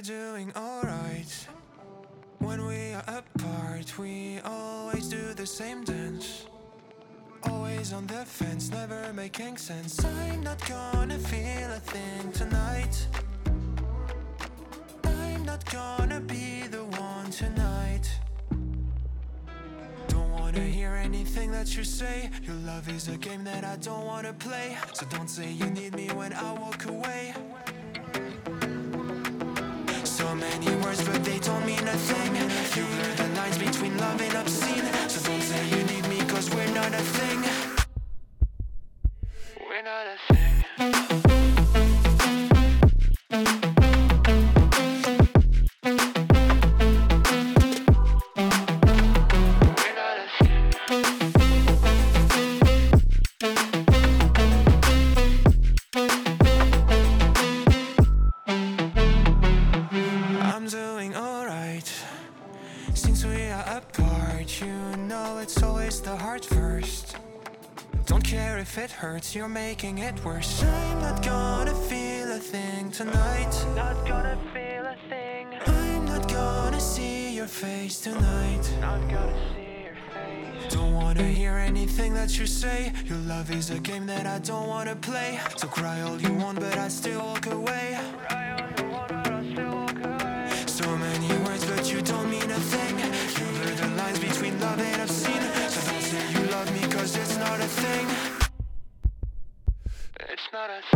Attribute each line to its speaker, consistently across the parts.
Speaker 1: We're doing alright. When we are apart, we always do the same dance. Always on the fence, never making sense. I'm not gonna feel a thing tonight. I'm not gonna be the one tonight. Don't wanna hear anything that you say. Your love is a game that I don't wanna play. So don't say you need me when I walk away. So many words, but they don't mean a thing. You blur the lines between love and obscene. So don't say you need me, cause we're not a thing. We're not a thing. It worse. I'm not gonna feel a thing tonight. Not gonna feel a thing. I'm not gonna see your face tonight. Not gonna see your. Don't wanna hear anything that you say. Your love is a game that I don't wanna play. So cry all you want, but I still walk away. Not a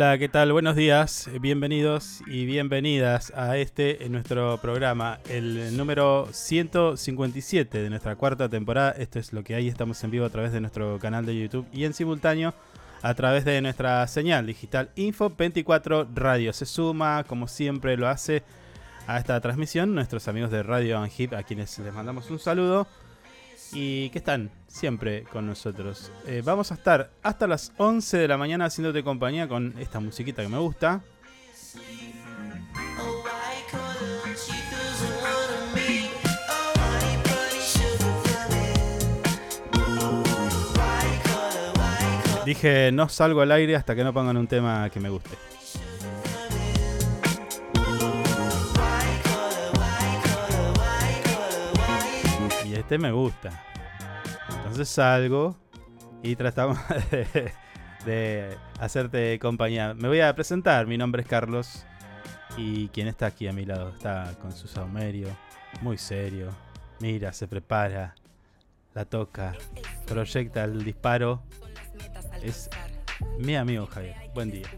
Speaker 2: Hola, ¿qué tal? Buenos días, bienvenidos y bienvenidas a este, en nuestro programa, el número 157 de nuestra cuarta temporada. Esto es lo que hay, estamos en vivo a través de nuestro canal de YouTube y en simultáneo a través de nuestra señal digital Info 24 Radio. Se suma, como siempre lo hace, a esta transmisión nuestros amigos de Radio Angip, a quienes les mandamos un saludo y que están siempre con nosotros. Eh, vamos a estar hasta las 11 de la mañana haciéndote compañía con esta musiquita que me gusta. Dije, no salgo al aire hasta que no pongan un tema que me guste. Y este me gusta. Entonces salgo y tratamos de, hacerte compañía. Me voy a presentar, mi nombre es Carlos y quien está aquí a mi lado está con su saumerio, muy serio. Mira, se prepara, la toca, proyecta el disparo. Es mi amigo Javier. Buen día.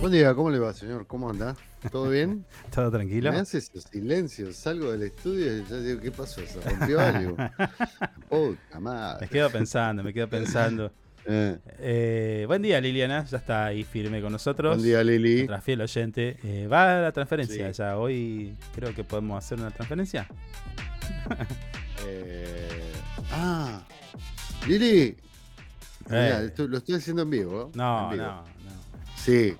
Speaker 3: Buen día, ¿cómo le va, señor? ¿Cómo anda? ¿Todo bien?
Speaker 2: ¿Todo tranquilo?
Speaker 3: Me hace esos silencios, salgo del estudio y ya digo, ¿qué pasó? ¿Se rompió algo? Puta
Speaker 2: Me
Speaker 3: madre.
Speaker 2: quedo pensando, me quedo pensando.
Speaker 3: Eh,
Speaker 2: Eh, buen día Liliana, ya está ahí firme con nosotros.
Speaker 3: buen día, Lili.
Speaker 2: Nuestra fiel oyente. Eh, va a la transferencia
Speaker 3: Sí.
Speaker 2: ya. Hoy creo que podemos hacer una transferencia.
Speaker 3: Ah, Lili. Mirá, esto- lo estoy haciendo en vivo.
Speaker 2: No,
Speaker 3: en vivo.
Speaker 2: no, no.
Speaker 3: Sí.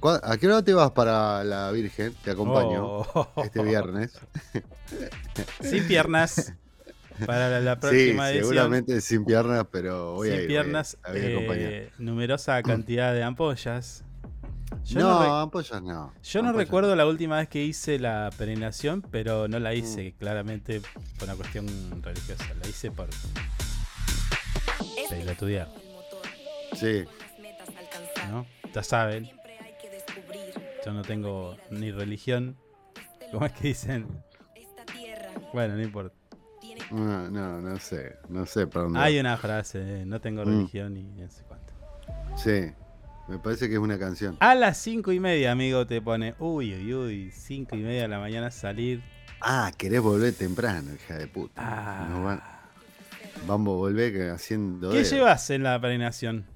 Speaker 3: ¿Cu- ¿A qué hora te vas para la Virgen? Te acompaño
Speaker 2: Oh.
Speaker 3: este viernes.
Speaker 2: Sin piernas. Para la, la
Speaker 3: Sí,
Speaker 2: próxima edición.
Speaker 3: seguramente sin piernas, pero voy a
Speaker 2: Sin
Speaker 3: ir.
Speaker 2: piernas.
Speaker 3: Voy a, a
Speaker 2: eh, numerosa cantidad de ampollas. Yo
Speaker 3: no, ampollas no.
Speaker 2: yo no
Speaker 3: Ampollas
Speaker 2: recuerdo la última vez que hice la peregrinación, pero no la
Speaker 3: Mm.
Speaker 2: hice claramente por una cuestión religiosa. La hice por pelotudear,
Speaker 3: Sí.
Speaker 2: ¿no? Ya saben, yo no tengo ni religión. ¿Cómo es que dicen? Bueno, no importa.
Speaker 3: No, no, no sé. No sé para dónde
Speaker 2: Hay una frase, eh, no tengo
Speaker 3: Mm.
Speaker 2: religión y no sé cuánto.
Speaker 3: Sí. Me parece que es una canción.
Speaker 2: A las cinco y media, amigo, te pone, uy, uy, uy, cinco y media de la mañana salir.
Speaker 3: Ah, querés volver temprano, hija de puta.
Speaker 2: Ah.
Speaker 3: Nos van- vamos a volver haciendo.
Speaker 2: ¿Qué
Speaker 3: dedo.
Speaker 2: llevas en la peregrinación?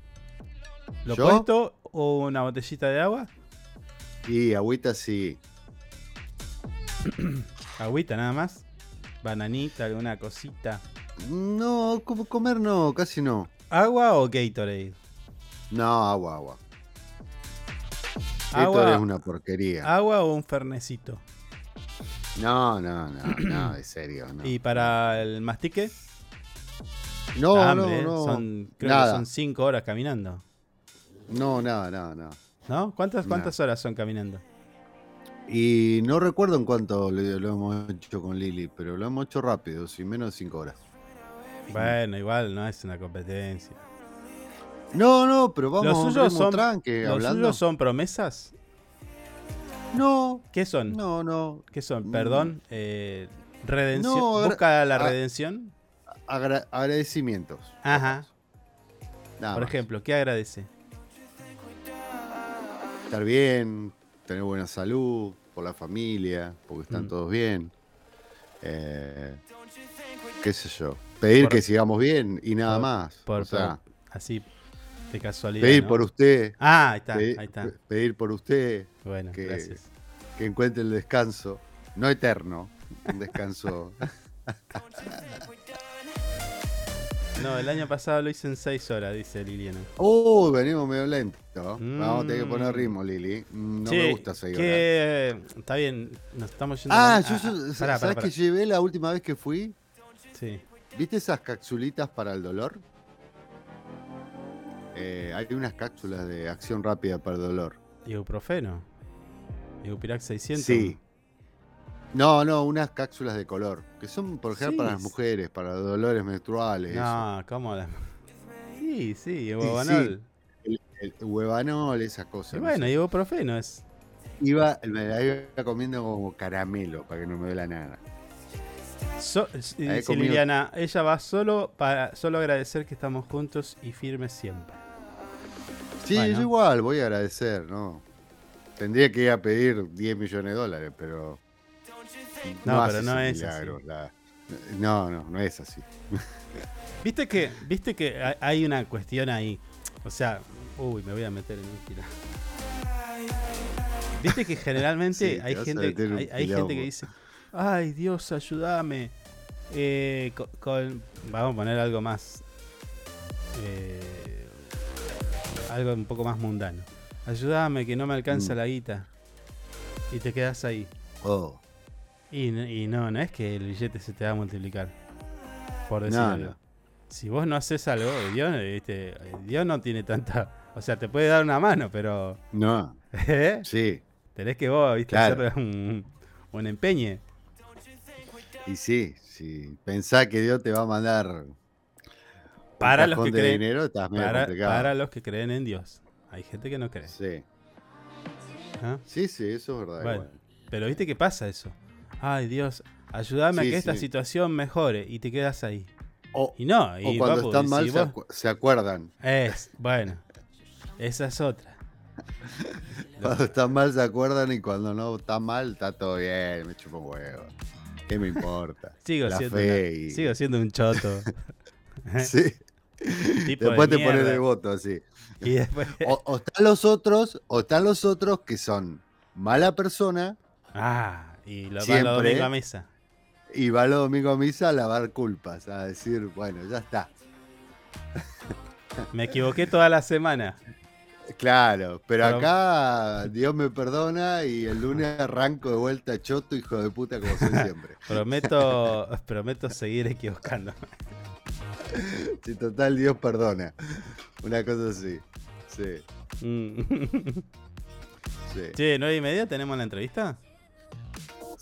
Speaker 2: ¿Lo
Speaker 3: ¿Yo?
Speaker 2: puesto o una botellita de agua?
Speaker 3: Y agüita sí.
Speaker 2: Agüita nada más. Bananita, alguna cosita.
Speaker 3: No, como comer no, casi no.
Speaker 2: ¿Agua o Gatorade?
Speaker 3: No, agua, agua.
Speaker 2: Agua.
Speaker 3: Esto es una porquería.
Speaker 2: ¿Agua o un fernecito?
Speaker 3: No, no, no, no, de serio, no.
Speaker 2: ¿Y para el mastique?
Speaker 3: No,
Speaker 2: Hambre,
Speaker 3: no, no.
Speaker 2: Son, creo
Speaker 3: nada.
Speaker 2: que son cinco horas caminando.
Speaker 3: No, nada, nada, nada.
Speaker 2: ¿No? ¿Cuántas, cuántas horas son caminando?
Speaker 3: Y no recuerdo en cuánto lo, hemos hecho con Lili, pero lo hemos hecho rápido, sin menos de 5 horas.
Speaker 2: Bueno, igual no es una competencia.
Speaker 3: No, no, pero vamos
Speaker 2: ¿Los suyos son-
Speaker 3: tranque,
Speaker 2: ¿Los
Speaker 3: hablando.
Speaker 2: suyos son promesas?
Speaker 3: No,
Speaker 2: ¿Qué son?
Speaker 3: no, no.
Speaker 2: ¿Qué son?
Speaker 3: Mm.
Speaker 2: Perdón. eh, redención.
Speaker 3: No,
Speaker 2: ¿Busca la redención?
Speaker 3: Agra- agradecimientos.
Speaker 2: Ajá. Por
Speaker 3: más.
Speaker 2: ejemplo, ¿qué agradece?
Speaker 3: Estar bien, tener buena salud, por la familia, porque están
Speaker 2: Mm.
Speaker 3: todos bien. Eh, qué sé yo. Pedir
Speaker 2: Por-
Speaker 3: que sigamos bien y nada
Speaker 2: por-
Speaker 3: más.
Speaker 2: Por,
Speaker 3: o sea,
Speaker 2: así, de casualidad.
Speaker 3: pedir
Speaker 2: ¿no?
Speaker 3: por usted.
Speaker 2: Ah, ahí está,
Speaker 3: pedir,
Speaker 2: ahí está.
Speaker 3: pedir por usted
Speaker 2: Bueno,
Speaker 3: que-
Speaker 2: gracias.
Speaker 3: que encuentre el descanso, no eterno, un descanso.
Speaker 2: No, el año pasado lo hice en 6 horas, dice Liliana.
Speaker 3: Uy, venimos medio lento. Vamos a tener que poner
Speaker 2: Mm.
Speaker 3: ritmo, Lili. No me gusta seguir.
Speaker 2: que Está bien, nos estamos yendo.
Speaker 3: Ah,
Speaker 2: a-
Speaker 3: yo,
Speaker 2: a-
Speaker 3: yo-
Speaker 2: a-
Speaker 3: ¿sabes
Speaker 2: pará, pará,
Speaker 3: que llevé la última vez que fui?
Speaker 2: Sí.
Speaker 3: ¿Viste esas capsulitas para el dolor? Eh, hay unas cápsulas de acción rápida para el dolor.
Speaker 2: Ibuprofeno. Ibupirac 600.
Speaker 3: Sí. No, no, unas cápsulas de color, que son por ejemplo
Speaker 2: Sí,
Speaker 3: para las
Speaker 2: sí.
Speaker 3: mujeres, para dolores menstruales. eso.
Speaker 2: No, ¿cómo la.? Sí, sí,
Speaker 3: sí.
Speaker 2: Ibubanol.
Speaker 3: El, el huevanol, esas
Speaker 2: Y
Speaker 3: cosas. no
Speaker 2: bueno,
Speaker 3: sé.
Speaker 2: ibuprofeno es.
Speaker 3: Iba, me la iba comiendo como caramelo para que no me duela nada.
Speaker 2: So-
Speaker 3: comido-
Speaker 2: ella va solo para solo agradecer que estamos juntos y firmes siempre.
Speaker 3: Sí,
Speaker 2: Bueno.
Speaker 3: yo igual voy a agradecer, ¿no? Tendría que ir a pedir 10 millones de dólares, pero.
Speaker 2: No,
Speaker 3: hace
Speaker 2: pero no es así.
Speaker 3: la- No, no, no es así.
Speaker 2: Viste que, viste que hay- una cuestión ahí. O sea, uy, me voy a meter en un quilombo. Viste que generalmente
Speaker 3: Sí,
Speaker 2: hay gente, hay, hay gente que dice, ay Dios, ayúdame. Eh, con, vamos a poner algo más, eh, algo un poco más mundano. Ayúdame que no me alcanza
Speaker 3: Mm.
Speaker 2: la guita. Y te quedas ahí.
Speaker 3: Oh,
Speaker 2: Y, y no, no es que el billete se te va a multiplicar. Por decir
Speaker 3: No,
Speaker 2: si vos no haces algo, Dios, ¿viste? Dios no tiene tanta. O sea, te puede dar una mano, pero.
Speaker 3: No,
Speaker 2: ¿eh?
Speaker 3: sí.
Speaker 2: Tenés que vos, ¿viste?
Speaker 3: Claro.
Speaker 2: Hacer un, un empeñe.
Speaker 3: Y sí, si pensás que Dios te va a mandar
Speaker 2: Para los que creen-
Speaker 3: dinero, estás medio
Speaker 2: Para, los que creen en Dios. Hay gente que no cree.
Speaker 3: Sí.
Speaker 2: ¿ah?
Speaker 3: sí, sí, eso es verdad.
Speaker 2: Bueno, pero ¿viste qué pasa eso? Ay, Dios, ayúdame a que esta
Speaker 3: sí.
Speaker 2: situación mejore y te quedas ahí.
Speaker 3: O,
Speaker 2: Y no,
Speaker 3: o
Speaker 2: y
Speaker 3: cuando
Speaker 2: papu,
Speaker 3: están
Speaker 2: si
Speaker 3: mal se,
Speaker 2: vos-
Speaker 3: acu- se acuerdan.
Speaker 2: Es, bueno, esa es otra.
Speaker 3: Cuando están mal se acuerdan y cuando no está mal está todo bien, me chupo un huevo. ¿Qué me importa?
Speaker 2: Sigo,
Speaker 3: La
Speaker 2: siendo,
Speaker 3: fe
Speaker 2: una-
Speaker 3: y-
Speaker 2: sigo siendo un choto.
Speaker 3: Sí.
Speaker 2: tipo de
Speaker 3: Después te pones de voto así.
Speaker 2: Y después...
Speaker 3: O, o están los otros, o están los otros que son mala persona
Speaker 2: Ah, y lo va los domingos a misa.
Speaker 3: y va los domingos a misa a lavar culpas, a decir, bueno, ya está.
Speaker 2: Me equivoqué toda la semana.
Speaker 3: Claro, pero
Speaker 2: Pero-
Speaker 3: acá Dios me perdona y el lunes arranco de vuelta choto, hijo de puta, como soy siempre.
Speaker 2: Prometo, prometo seguir equivocando.
Speaker 3: Si total Dios perdona. Una cosa así. Sí,
Speaker 2: Mm.
Speaker 3: sí.
Speaker 2: Che, nueve y media tenemos la entrevista.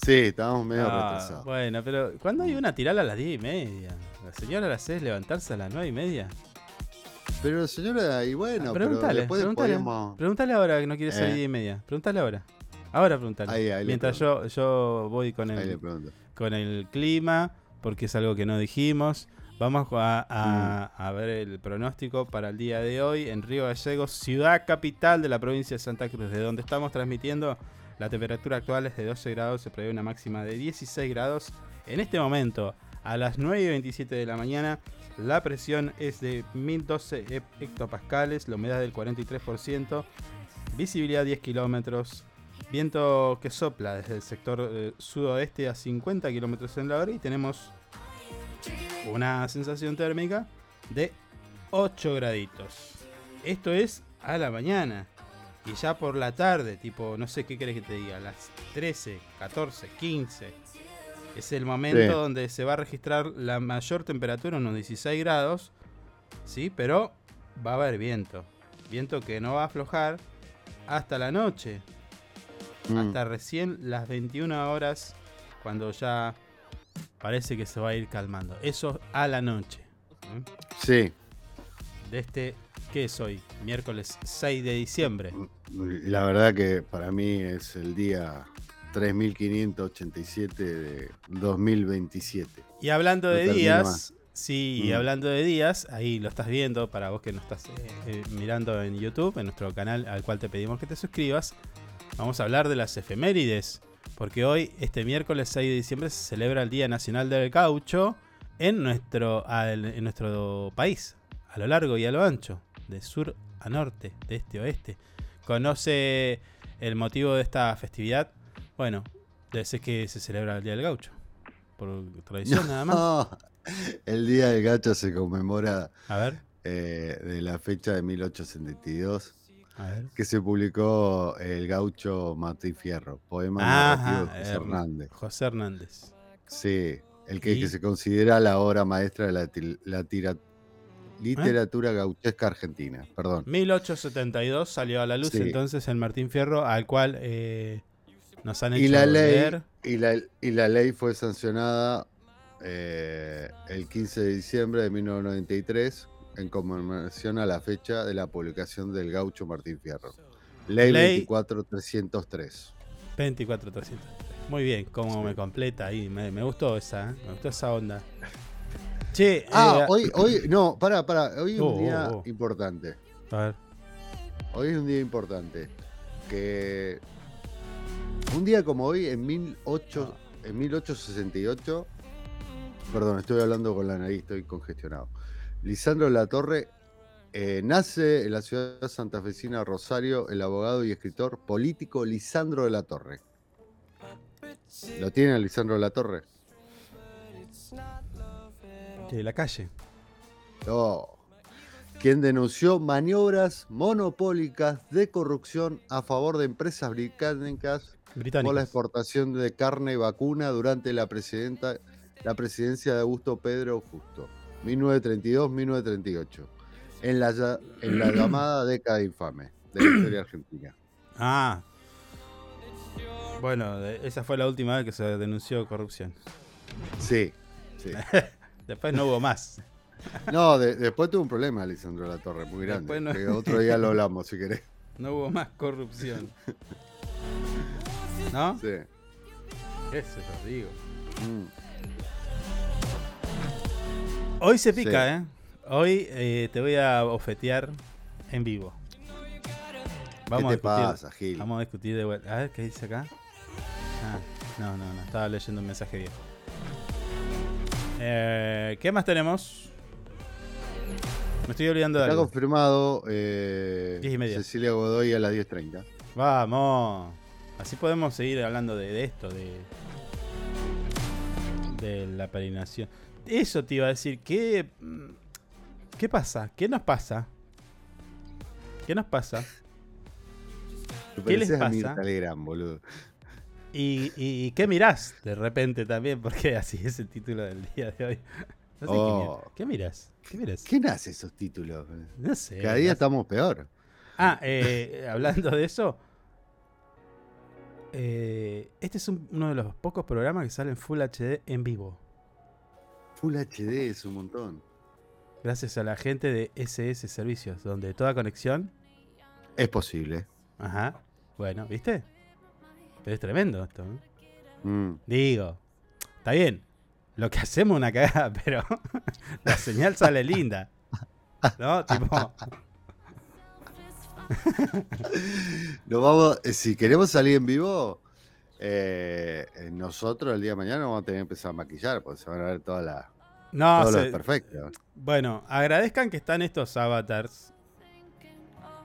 Speaker 3: Sí, estábamos medio
Speaker 2: Ah,
Speaker 3: retrasados.
Speaker 2: bueno, pero ¿cuándo hay una tirala a las diez y media? La señora la hace levantarse a las nueve y media.
Speaker 3: Pero señora, y bueno,
Speaker 2: Ah,
Speaker 3: pero después
Speaker 2: preguntale,
Speaker 3: podíamos...
Speaker 2: preguntale ahora que no quiere salir
Speaker 3: Eh.
Speaker 2: y media. Preguntale ahora. Ahora preguntale.
Speaker 3: Ahí, ahí
Speaker 2: Mientras yo, yo voy con el, con el clima, porque es algo que no dijimos. Vamos a, a-
Speaker 3: Mm.
Speaker 2: a ver el pronóstico para el día de hoy en Río Gallegos, ciudad capital de la provincia de Santa Cruz, de donde estamos transmitiendo. La temperatura actual es de 12 grados, se prevé una máxima de 16 grados. En este momento, a las 9 y 27 de la mañana, la presión es de 1012 hec- hectopascales, la humedad del 43%, visibilidad 10 kilómetros, viento que sopla desde el sector eh, sudoeste a 50 kilómetros en la hora y tenemos una sensación térmica de 8 graditos. Esto es a la mañana. Y ya por la tarde, tipo, no sé qué querés que te diga, a las 13, 14, 15. Es el momento
Speaker 3: Sí.
Speaker 2: donde se va a registrar la mayor temperatura, unos 16 grados. Sí, pero va a haber viento. Viento que no va a aflojar hasta la noche.
Speaker 3: Mm.
Speaker 2: Hasta recién las 21 horas, cuando ya parece que se va a ir calmando. Eso a la noche. ¿eh?
Speaker 3: Sí,
Speaker 2: De este, ¿qué es hoy? Miércoles 6 de diciembre.
Speaker 3: la verdad que para mí es el día 3587 de 2027.
Speaker 2: Y hablando de días,
Speaker 3: más.
Speaker 2: sí, y hablando de días, ahí lo estás viendo para vos que no estás eh, eh, mirando en YouTube, en nuestro canal al cual te pedimos que te suscribas. Vamos a hablar de las efemérides, porque hoy, este miércoles 6 de diciembre, se celebra el Día Nacional del Gaucho en nuestro, en nuestro país, a lo largo y a lo ancho, de sur a norte, de este a oeste. ¿Conoce el motivo de esta festividad? Bueno, debe ser que se celebra el Día del Gaucho, por tradición nada más.
Speaker 3: No, el día del gacho se conmemora
Speaker 2: A ver,
Speaker 3: eh, de la fecha de 1872
Speaker 2: a ver.
Speaker 3: que se publicó el gaucho Martín Fierro, poema
Speaker 2: Ajá,
Speaker 3: de José
Speaker 2: eh,
Speaker 3: Hernández.
Speaker 2: José Hernández.
Speaker 3: Sí, el que, que se considera la obra maestra de la, la tira-
Speaker 2: ¿Eh?
Speaker 3: literatura gauchesca argentina. Perdón.
Speaker 2: 1872 salió a la luz
Speaker 3: Sí.
Speaker 2: entonces el Martín Fierro, al cual eh, nos han hecho
Speaker 3: Y la ley y la, y la ley fue sancionada eh, el 15 de diciembre de 1993 en conmemoración a la fecha de la publicación del gaucho Martín Fierro. Ley,
Speaker 2: Ley-
Speaker 3: 24303.
Speaker 2: 24300. Muy bien, cómo me completa ahí. Me, me gustó esa, ¿eh? me gustó esa onda. Che,
Speaker 3: Ah,
Speaker 2: eh,
Speaker 3: hoy, hoy, no, para, para, hoy es
Speaker 2: Oh,
Speaker 3: un día
Speaker 2: oh, oh.
Speaker 3: importante.
Speaker 2: a ver.
Speaker 3: Hoy es un día importante. Que un día como hoy, en, 18, en 1868, perdón, estoy hablando con la nariz, estoy congestionado. Lisandro de la Torre eh, nace en la ciudad santafesina Rosario el abogado y escritor político Lisandro de la Torre. ¿Lo tiene Lisandro de la Torre?
Speaker 2: De la calle.
Speaker 3: No. Quien denunció maniobras monopólicas de corrupción a favor de empresas británicas por la exportación de carne vacuna durante la, presidenta, la presidencia de Augusto Pedro Justo. 1932-1938. En la, en la llamada década infame de la historia argentina.
Speaker 2: Ah. Bueno, esa fue la última vez que se denunció corrupción.
Speaker 3: Sí, sí.
Speaker 2: Después no hubo más.
Speaker 3: No, de- después tuvo un problema Lisandro La Torre, muy grande.
Speaker 2: No-
Speaker 3: que otro día lo hablamos, si querés.
Speaker 2: No hubo más corrupción. ¿No?
Speaker 3: Sí.
Speaker 2: Eso yo digo.
Speaker 3: Mm.
Speaker 2: Hoy se pica,
Speaker 3: Sí.
Speaker 2: ¿eh? Hoy eh, te voy a ofetear en vivo. Vamos
Speaker 3: ¿Qué
Speaker 2: a
Speaker 3: te
Speaker 2: discutir.
Speaker 3: pasa, Gil?
Speaker 2: Vamos a discutir de vuelta. A ver qué dice acá. Ah, no, no, no. Estaba leyendo un mensaje viejo. Eh, ¿Qué más tenemos? Me estoy olvidando de
Speaker 3: Está
Speaker 2: algo.
Speaker 3: confirmado eh,
Speaker 2: y media.
Speaker 3: Cecilia Godoy a las 10.30.
Speaker 2: Vamos. Así podemos seguir hablando de, de esto, de, de la peregrinación. Eso te iba a decir. ¿Qué, mm, ¿Qué pasa? ¿Qué nos pasa? ¿Qué nos pasa? ¿Qué les
Speaker 3: pareces a
Speaker 2: pasa?
Speaker 3: Mirta Legrand, boludo.
Speaker 2: ¿Y, qué mirás de repente también? Porque así es el título del día de hoy. No sé qué
Speaker 3: Oh.
Speaker 2: mir- ¿Qué, miras? ¿Qué miras?
Speaker 3: ¿Quién hace esos títulos?
Speaker 2: No sé.
Speaker 3: Cada día
Speaker 2: no sé.
Speaker 3: estamos peor.
Speaker 2: Ah, eh, hablando de eso. eh, este es un- uno de los pocos programas que salen Full HD en vivo.
Speaker 3: Full HD es un montón.
Speaker 2: Gracias a la gente de SS Servicios, donde toda conexión.
Speaker 3: Es posible.
Speaker 2: Ajá. Bueno, ¿viste? Pero es tremendo esto. ¿eh?
Speaker 3: Mm.
Speaker 2: Digo, está bien. Lo que hacemos es una cagada, pero la señal sale linda. ¿No? Tipo,
Speaker 3: Nos vamos, eh, si queremos salir en vivo, eh, nosotros el día de mañana vamos a tener que empezar a maquillar, porque se van a ver todas las
Speaker 2: no,
Speaker 3: todo lo
Speaker 2: se-
Speaker 3: perfecto.
Speaker 2: bueno, agradezcan que están estos avatars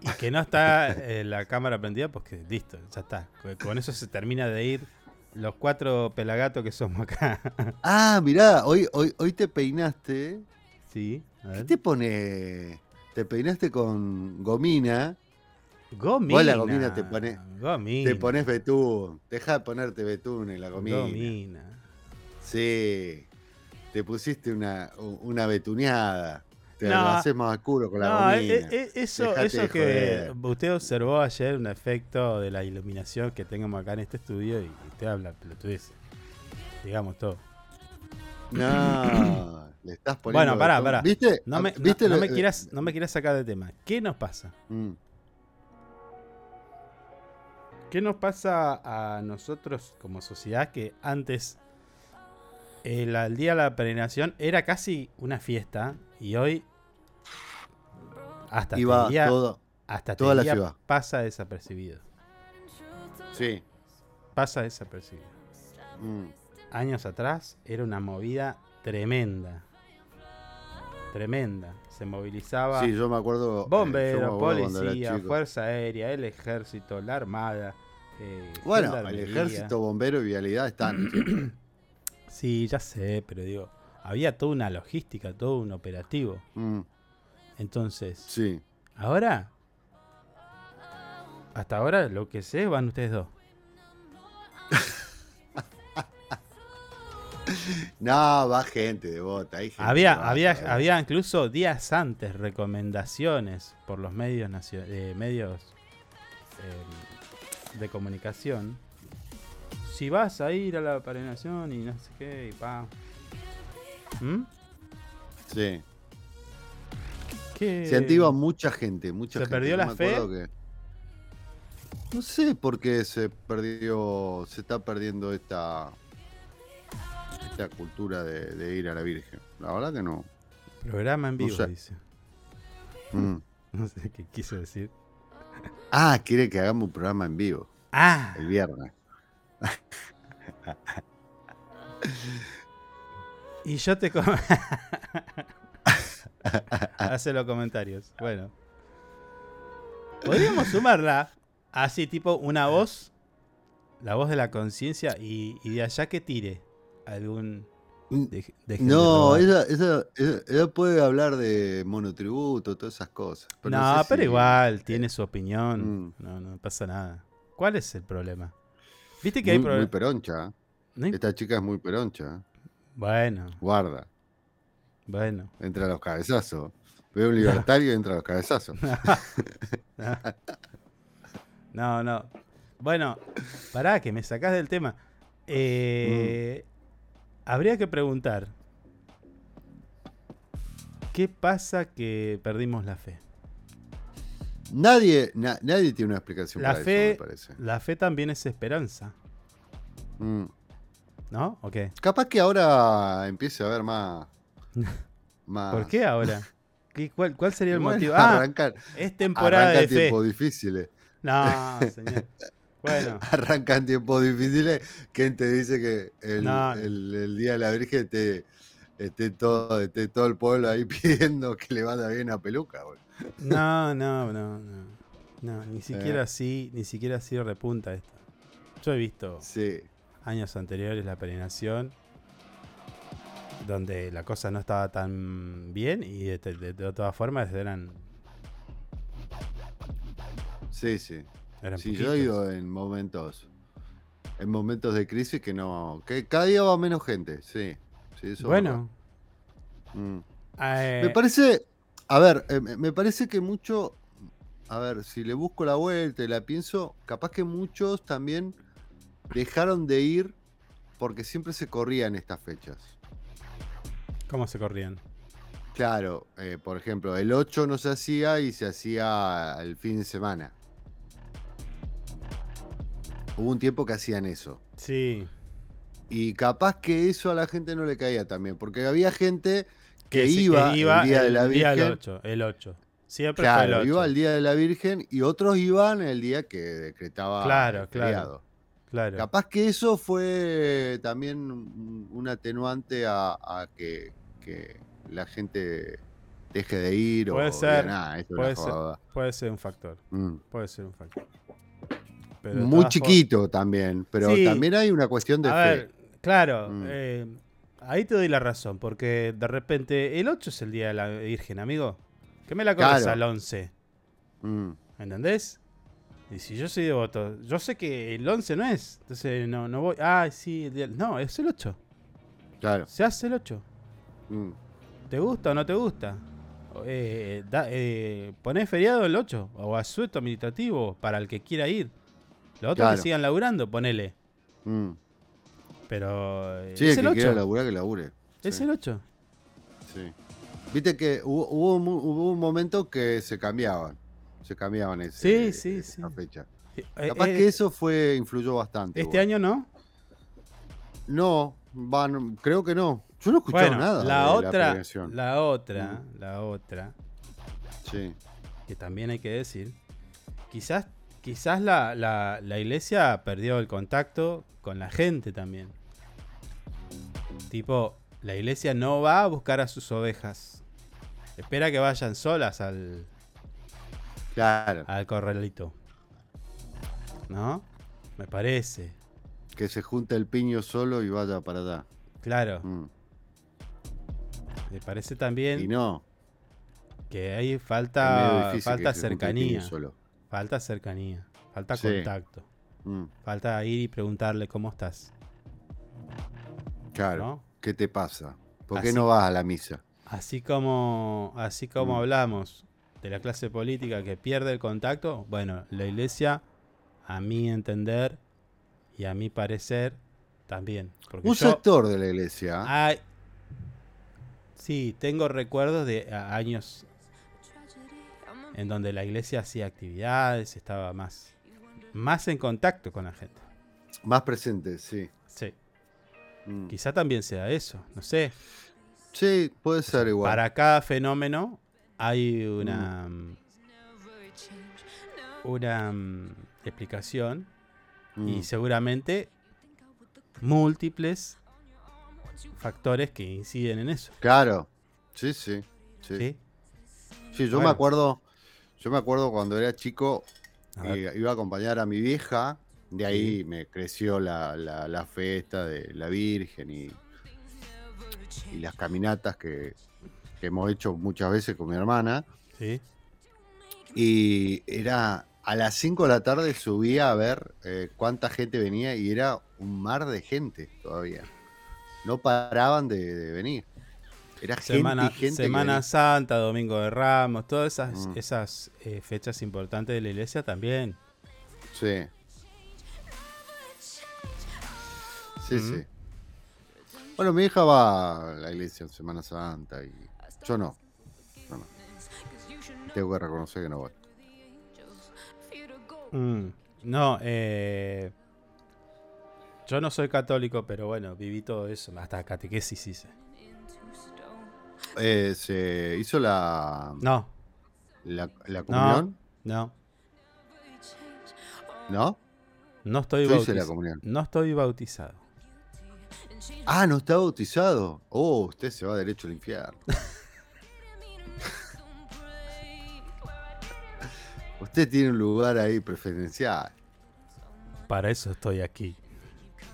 Speaker 2: y que no está eh, la cámara prendida, porque listo, ya está. Con- eso se termina de ir los cuatro pelagatos que somos acá.
Speaker 3: Ah, mirá, hoy, hoy, hoy te peinaste.
Speaker 2: sí, a
Speaker 3: ¿Qué te pone? Te peinaste con gomina.
Speaker 2: Gomina.
Speaker 3: Vos la gomina te pone-
Speaker 2: Gomina.
Speaker 3: Te pones betún. Deja de ponerte betún en la gomina.
Speaker 2: Gomina.
Speaker 3: Sí. Te pusiste una, una betuneada. Te
Speaker 2: No.
Speaker 3: lo haces más oscuro con la
Speaker 2: No,
Speaker 3: gomina.
Speaker 2: eh, eh, eso,
Speaker 3: Dejate
Speaker 2: eso que
Speaker 3: joder.
Speaker 2: usted observó ayer, un efecto de la iluminación que tenemos acá en este estudio y usted habla pelotudez. Digamos todo.
Speaker 3: No, le estás poniendo.
Speaker 2: Bueno, pará, pará.
Speaker 3: ¿Viste?
Speaker 2: No me,
Speaker 3: ¿Viste
Speaker 2: no me quieras, no me quieras sacar de tema. ¿Qué nos pasa?
Speaker 3: Mm.
Speaker 2: ¿Qué nos pasa a nosotros como sociedad que antes el, el día de la peregrinación era casi una fiesta y hoy hasta diría-
Speaker 3: todo. toda la ciudad.
Speaker 2: pasa desapercibido.
Speaker 3: Sí.
Speaker 2: Pasa desapercibido.
Speaker 3: Mm.
Speaker 2: años atrás era una movida tremenda. Tremenda. Se movilizaba
Speaker 3: Sí, yo me acuerdo. eh,
Speaker 2: bomberos, policía, fuerza aérea, el ejército, la armada. eh,
Speaker 3: Bueno, el ejército, bombero y vialidad están.
Speaker 2: Sí, ya sé, pero digo, había toda una logística, todo un operativo.
Speaker 3: Mm,
Speaker 2: Entonces,
Speaker 3: sí.
Speaker 2: ahora, hasta ahora lo que sé van ustedes dos.
Speaker 3: No, va gente de bota. Hay gente
Speaker 2: Había, había, había incluso días antes recomendaciones por los medios, eh, medios eh, de comunicación. Si vas a ir a la peregrinación y no sé qué, y pa. ¿Mm?
Speaker 3: Sí.
Speaker 2: ¿Qué?
Speaker 3: Se activa mucha gente, mucha
Speaker 2: ¿Se
Speaker 3: gente.
Speaker 2: perdió
Speaker 3: Yo
Speaker 2: la fe?
Speaker 3: que- No sé por qué se perdió, se está perdiendo esta esta cultura de, de ir a la Virgen. La verdad que no.
Speaker 2: Programa en
Speaker 3: No
Speaker 2: vivo,
Speaker 3: sé.
Speaker 2: dice.
Speaker 3: Mm.
Speaker 2: No sé qué quiso decir.
Speaker 3: Ah, quiere que hagamos un programa en vivo
Speaker 2: Ah,
Speaker 3: el viernes.
Speaker 2: y yo te... Hace los comentarios. Bueno. Podríamos sumarla así, tipo una voz, la voz de la conciencia y, y de allá que tire algún...
Speaker 3: Mm,
Speaker 2: de
Speaker 3: No, ella, ella, ella- ella puede hablar de monotributo, todas esas cosas. pero
Speaker 2: no,
Speaker 3: sé
Speaker 2: pero
Speaker 3: si-
Speaker 2: igual, tiene su opinión.
Speaker 3: Mm.
Speaker 2: No, no pasa nada. ¿Cuál es el problema? ¿Viste que hay
Speaker 3: Muy, muy
Speaker 2: problemas?
Speaker 3: peroncha. ¿eh? Esta chica es muy peroncha. ¿eh?
Speaker 2: Bueno,
Speaker 3: Guarda.
Speaker 2: Bueno.
Speaker 3: Entra a los cabezazos. Veo un libertario y entra a los cabezazos.
Speaker 2: No, no. Bueno, pará, que me sacás del tema. Eh, Habría que preguntar. ¿Qué pasa que perdimos la fe?
Speaker 3: Nadie, na- nadie tiene una explicación
Speaker 2: La
Speaker 3: para
Speaker 2: fe,
Speaker 3: eso, me parece.
Speaker 2: la fe también es esperanza,
Speaker 3: Mm.
Speaker 2: ¿no? ¿O qué?
Speaker 3: Capaz que ahora empiece a haber más. Más
Speaker 2: ¿Por qué ahora? ¿Qué- cuál, cuál sería el
Speaker 3: Bueno,
Speaker 2: motivo? Ah, es temporada
Speaker 3: arrancan
Speaker 2: de fe.
Speaker 3: tiempos difíciles.
Speaker 2: No, señor. Bueno,
Speaker 3: Arrancan tiempos difíciles. ¿Quién te dice que el,
Speaker 2: No.
Speaker 3: el- el día de la Virgen esté, esté todo, esté todo el pueblo ahí pidiendo que le vaya bien a peluca?
Speaker 2: no, no, no, no. No,
Speaker 3: Eh.
Speaker 2: ni siquiera así, ni siquiera así repunta esto. Yo he visto
Speaker 3: Sí,
Speaker 2: años anteriores la peregrinación donde la cosa no estaba tan bien y de, de- de todas formas eran,
Speaker 3: sí, sí.
Speaker 2: eran
Speaker 3: Sí, yo he ido en momentos. En momentos de crisis que no. que cada día va menos gente, sí. sí eso es
Speaker 2: Bueno.
Speaker 3: Mm.
Speaker 2: eh,
Speaker 3: Me parece, a ver, eh, me me parece que mucho, a ver, si le busco la vuelta y la pienso, capaz que muchos también dejaron de ir porque siempre se corrían estas fechas.
Speaker 2: ¿Cómo se corrían?
Speaker 3: Claro, eh, por ejemplo, el 8 no se hacía y se hacía el fin de semana. Hubo un tiempo que hacían eso.
Speaker 2: Sí,
Speaker 3: Y capaz que eso a la gente no le caía también, porque había gente que, iba, el día de la
Speaker 2: día
Speaker 3: Virgen.
Speaker 2: 8, el 8. Siempre
Speaker 3: Claro,
Speaker 2: fue el 8.
Speaker 3: iba el día de la Virgen y otros iban el día que decretaba
Speaker 2: Claro,
Speaker 3: el
Speaker 2: claro. Claro.
Speaker 3: Capaz que eso fue también un, un atenuante a, a que, que la gente deje de ir
Speaker 2: Puede
Speaker 3: o
Speaker 2: ser,
Speaker 3: diga, "Nah, esto es
Speaker 2: puede ser.
Speaker 3: joda".
Speaker 2: Puede ser un factor.
Speaker 3: Mm.
Speaker 2: Puede ser un factor. Pero
Speaker 3: Muy chiquito también, pero
Speaker 2: Sí.
Speaker 3: también hay una cuestión de
Speaker 2: A
Speaker 3: fe.
Speaker 2: ver, claro.
Speaker 3: Mm.
Speaker 2: eh, ahí te doy la razón, porque de repente el 8 es el día de la Virgen, amigo. Que me la
Speaker 3: Claro.
Speaker 2: al 11.
Speaker 3: Mm.
Speaker 2: ¿Entendés? Y si yo soy devoto, yo sé que el 11 no es. Entonces no, no voy. Ah, sí, el día- no, es el 8.
Speaker 3: Claro.
Speaker 2: Se hace el 8.
Speaker 3: Mm.
Speaker 2: ¿Te gusta o no te gusta? Eh, da- eh, ponés feriado el 8 o asueto administrativo para el que quiera ir. Los otros
Speaker 3: Claro.
Speaker 2: que sigan laburando, ponele.
Speaker 3: Mm.
Speaker 2: Pero eh,
Speaker 3: Sí,
Speaker 2: es
Speaker 3: el
Speaker 2: el
Speaker 3: que quiera
Speaker 2: 8.
Speaker 3: laburar, que labure.
Speaker 2: Es
Speaker 3: Sí.
Speaker 2: el 8.
Speaker 3: Sí. Viste que hubo, hubo, mu- hubo un momento que se cambiaban. Se cambiaban ese,
Speaker 2: Sí, sí,
Speaker 3: esa
Speaker 2: sí.
Speaker 3: fecha.
Speaker 2: Eh,
Speaker 3: Capaz
Speaker 2: eh,
Speaker 3: que eso fue influyó bastante.
Speaker 2: este año no.
Speaker 3: No, van, creo que no. Yo no he escuchado
Speaker 2: Bueno,
Speaker 3: nada.
Speaker 2: la
Speaker 3: de
Speaker 2: otra, la otra, la otra,
Speaker 3: Sí.
Speaker 2: que también hay que decir, quizás, quizás la, la, la iglesia perdió el contacto con la gente también. Tipo, la iglesia no va a buscar a sus ovejas. Espera que vayan solas al,
Speaker 3: Claro.
Speaker 2: al corralito. ¿No? Me parece.
Speaker 3: Que se junte el piño solo y vaya para allá.
Speaker 2: Claro.
Speaker 3: Mm.
Speaker 2: Me parece
Speaker 3: Y
Speaker 2: también
Speaker 3: no.
Speaker 2: que
Speaker 3: medio
Speaker 2: falta, falta cercanía.
Speaker 3: solo.
Speaker 2: Falta cercanía. Falta
Speaker 3: Sí.
Speaker 2: contacto.
Speaker 3: Mm.
Speaker 2: Falta ir y preguntarle cómo estás.
Speaker 3: Claro.
Speaker 2: ¿no?
Speaker 3: ¿Qué te pasa? ¿Por qué no vas a la misa?
Speaker 2: Así como, así como
Speaker 3: Mm.
Speaker 2: hablamos de la clase política que pierde el contacto, bueno, la iglesia, a mi entender y a mi parecer, también. Porque
Speaker 3: Un
Speaker 2: yo,
Speaker 3: sector de la iglesia.
Speaker 2: Ay, sí, tengo recuerdos de años en donde la iglesia hacía actividades, estaba más, más en contacto con la gente.
Speaker 3: Más presente, sí.
Speaker 2: Sí,
Speaker 3: Mm.
Speaker 2: quizá también sea eso, no sé.
Speaker 3: Sí, puede ser igual.
Speaker 2: Para cada fenómeno hay una, mm, una mm, explicación
Speaker 3: Mm.
Speaker 2: y seguramente múltiples factores que inciden en eso.
Speaker 3: Claro. Sí, sí. Sí,
Speaker 2: ¿sí?
Speaker 3: Sí, yo
Speaker 2: Bueno.
Speaker 3: me acuerdo. Yo me acuerdo cuando era chico,
Speaker 2: A
Speaker 3: iba iba a acompañar a mi vieja. De ahí me creció la, la, la fiesta de la Virgen y, y las caminatas que, que hemos hecho muchas veces con mi hermana.
Speaker 2: ¿sí?
Speaker 3: Y era a las 5 de la tarde subía a ver eh, cuánta gente venía y era un mar de gente todavía. No paraban de, de venir. Era
Speaker 2: Semana,
Speaker 3: gente gente.
Speaker 2: Semana. Santa, Domingo de Ramos, todas esas,
Speaker 3: Mm.
Speaker 2: esas eh, fechas importantes de la iglesia también.
Speaker 3: Sí. Sí,
Speaker 2: Mm.
Speaker 3: sí. Bueno, mi hija va a la iglesia en Semana Santa y yo no. Yo no. Tengo que reconocer que no voy.
Speaker 2: Mm, No, eh, yo no soy católico, pero bueno, viví todo eso, hasta catequesis hice.
Speaker 3: Eh, se hizo la,
Speaker 2: No,
Speaker 3: la, la comunión,
Speaker 2: no,
Speaker 3: ¿no?
Speaker 2: no estoy bautizado. No estoy bautizado.
Speaker 3: Ah, no está bautizado. Oh, usted se va derecho al infierno. usted tiene un lugar ahí preferencial.
Speaker 2: Para eso estoy aquí.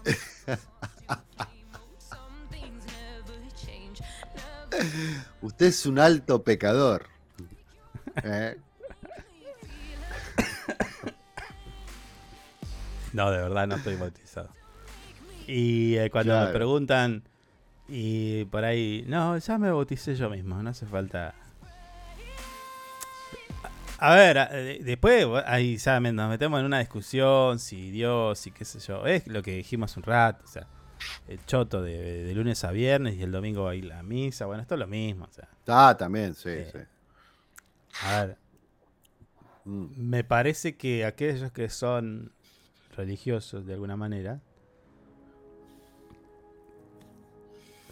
Speaker 3: Usted es un alto pecador. ¿Eh?
Speaker 2: No, de verdad no estoy bautizado. Y eh, cuando me preguntan, y por ahí, no, ya me bauticé yo mismo, no hace falta. A ver, después ahí ya nos metemos en una discusión si Dios y qué sé yo. Es lo que dijimos un rato, o sea, el choto de, de lunes a viernes y el domingo va a ir la misa. Bueno, esto es lo mismo, o sea,
Speaker 3: Ah, también, sí,
Speaker 2: Eh.
Speaker 3: sí.
Speaker 2: a ver,
Speaker 3: Mm.
Speaker 2: me parece que aquellos que son religiosos de alguna manera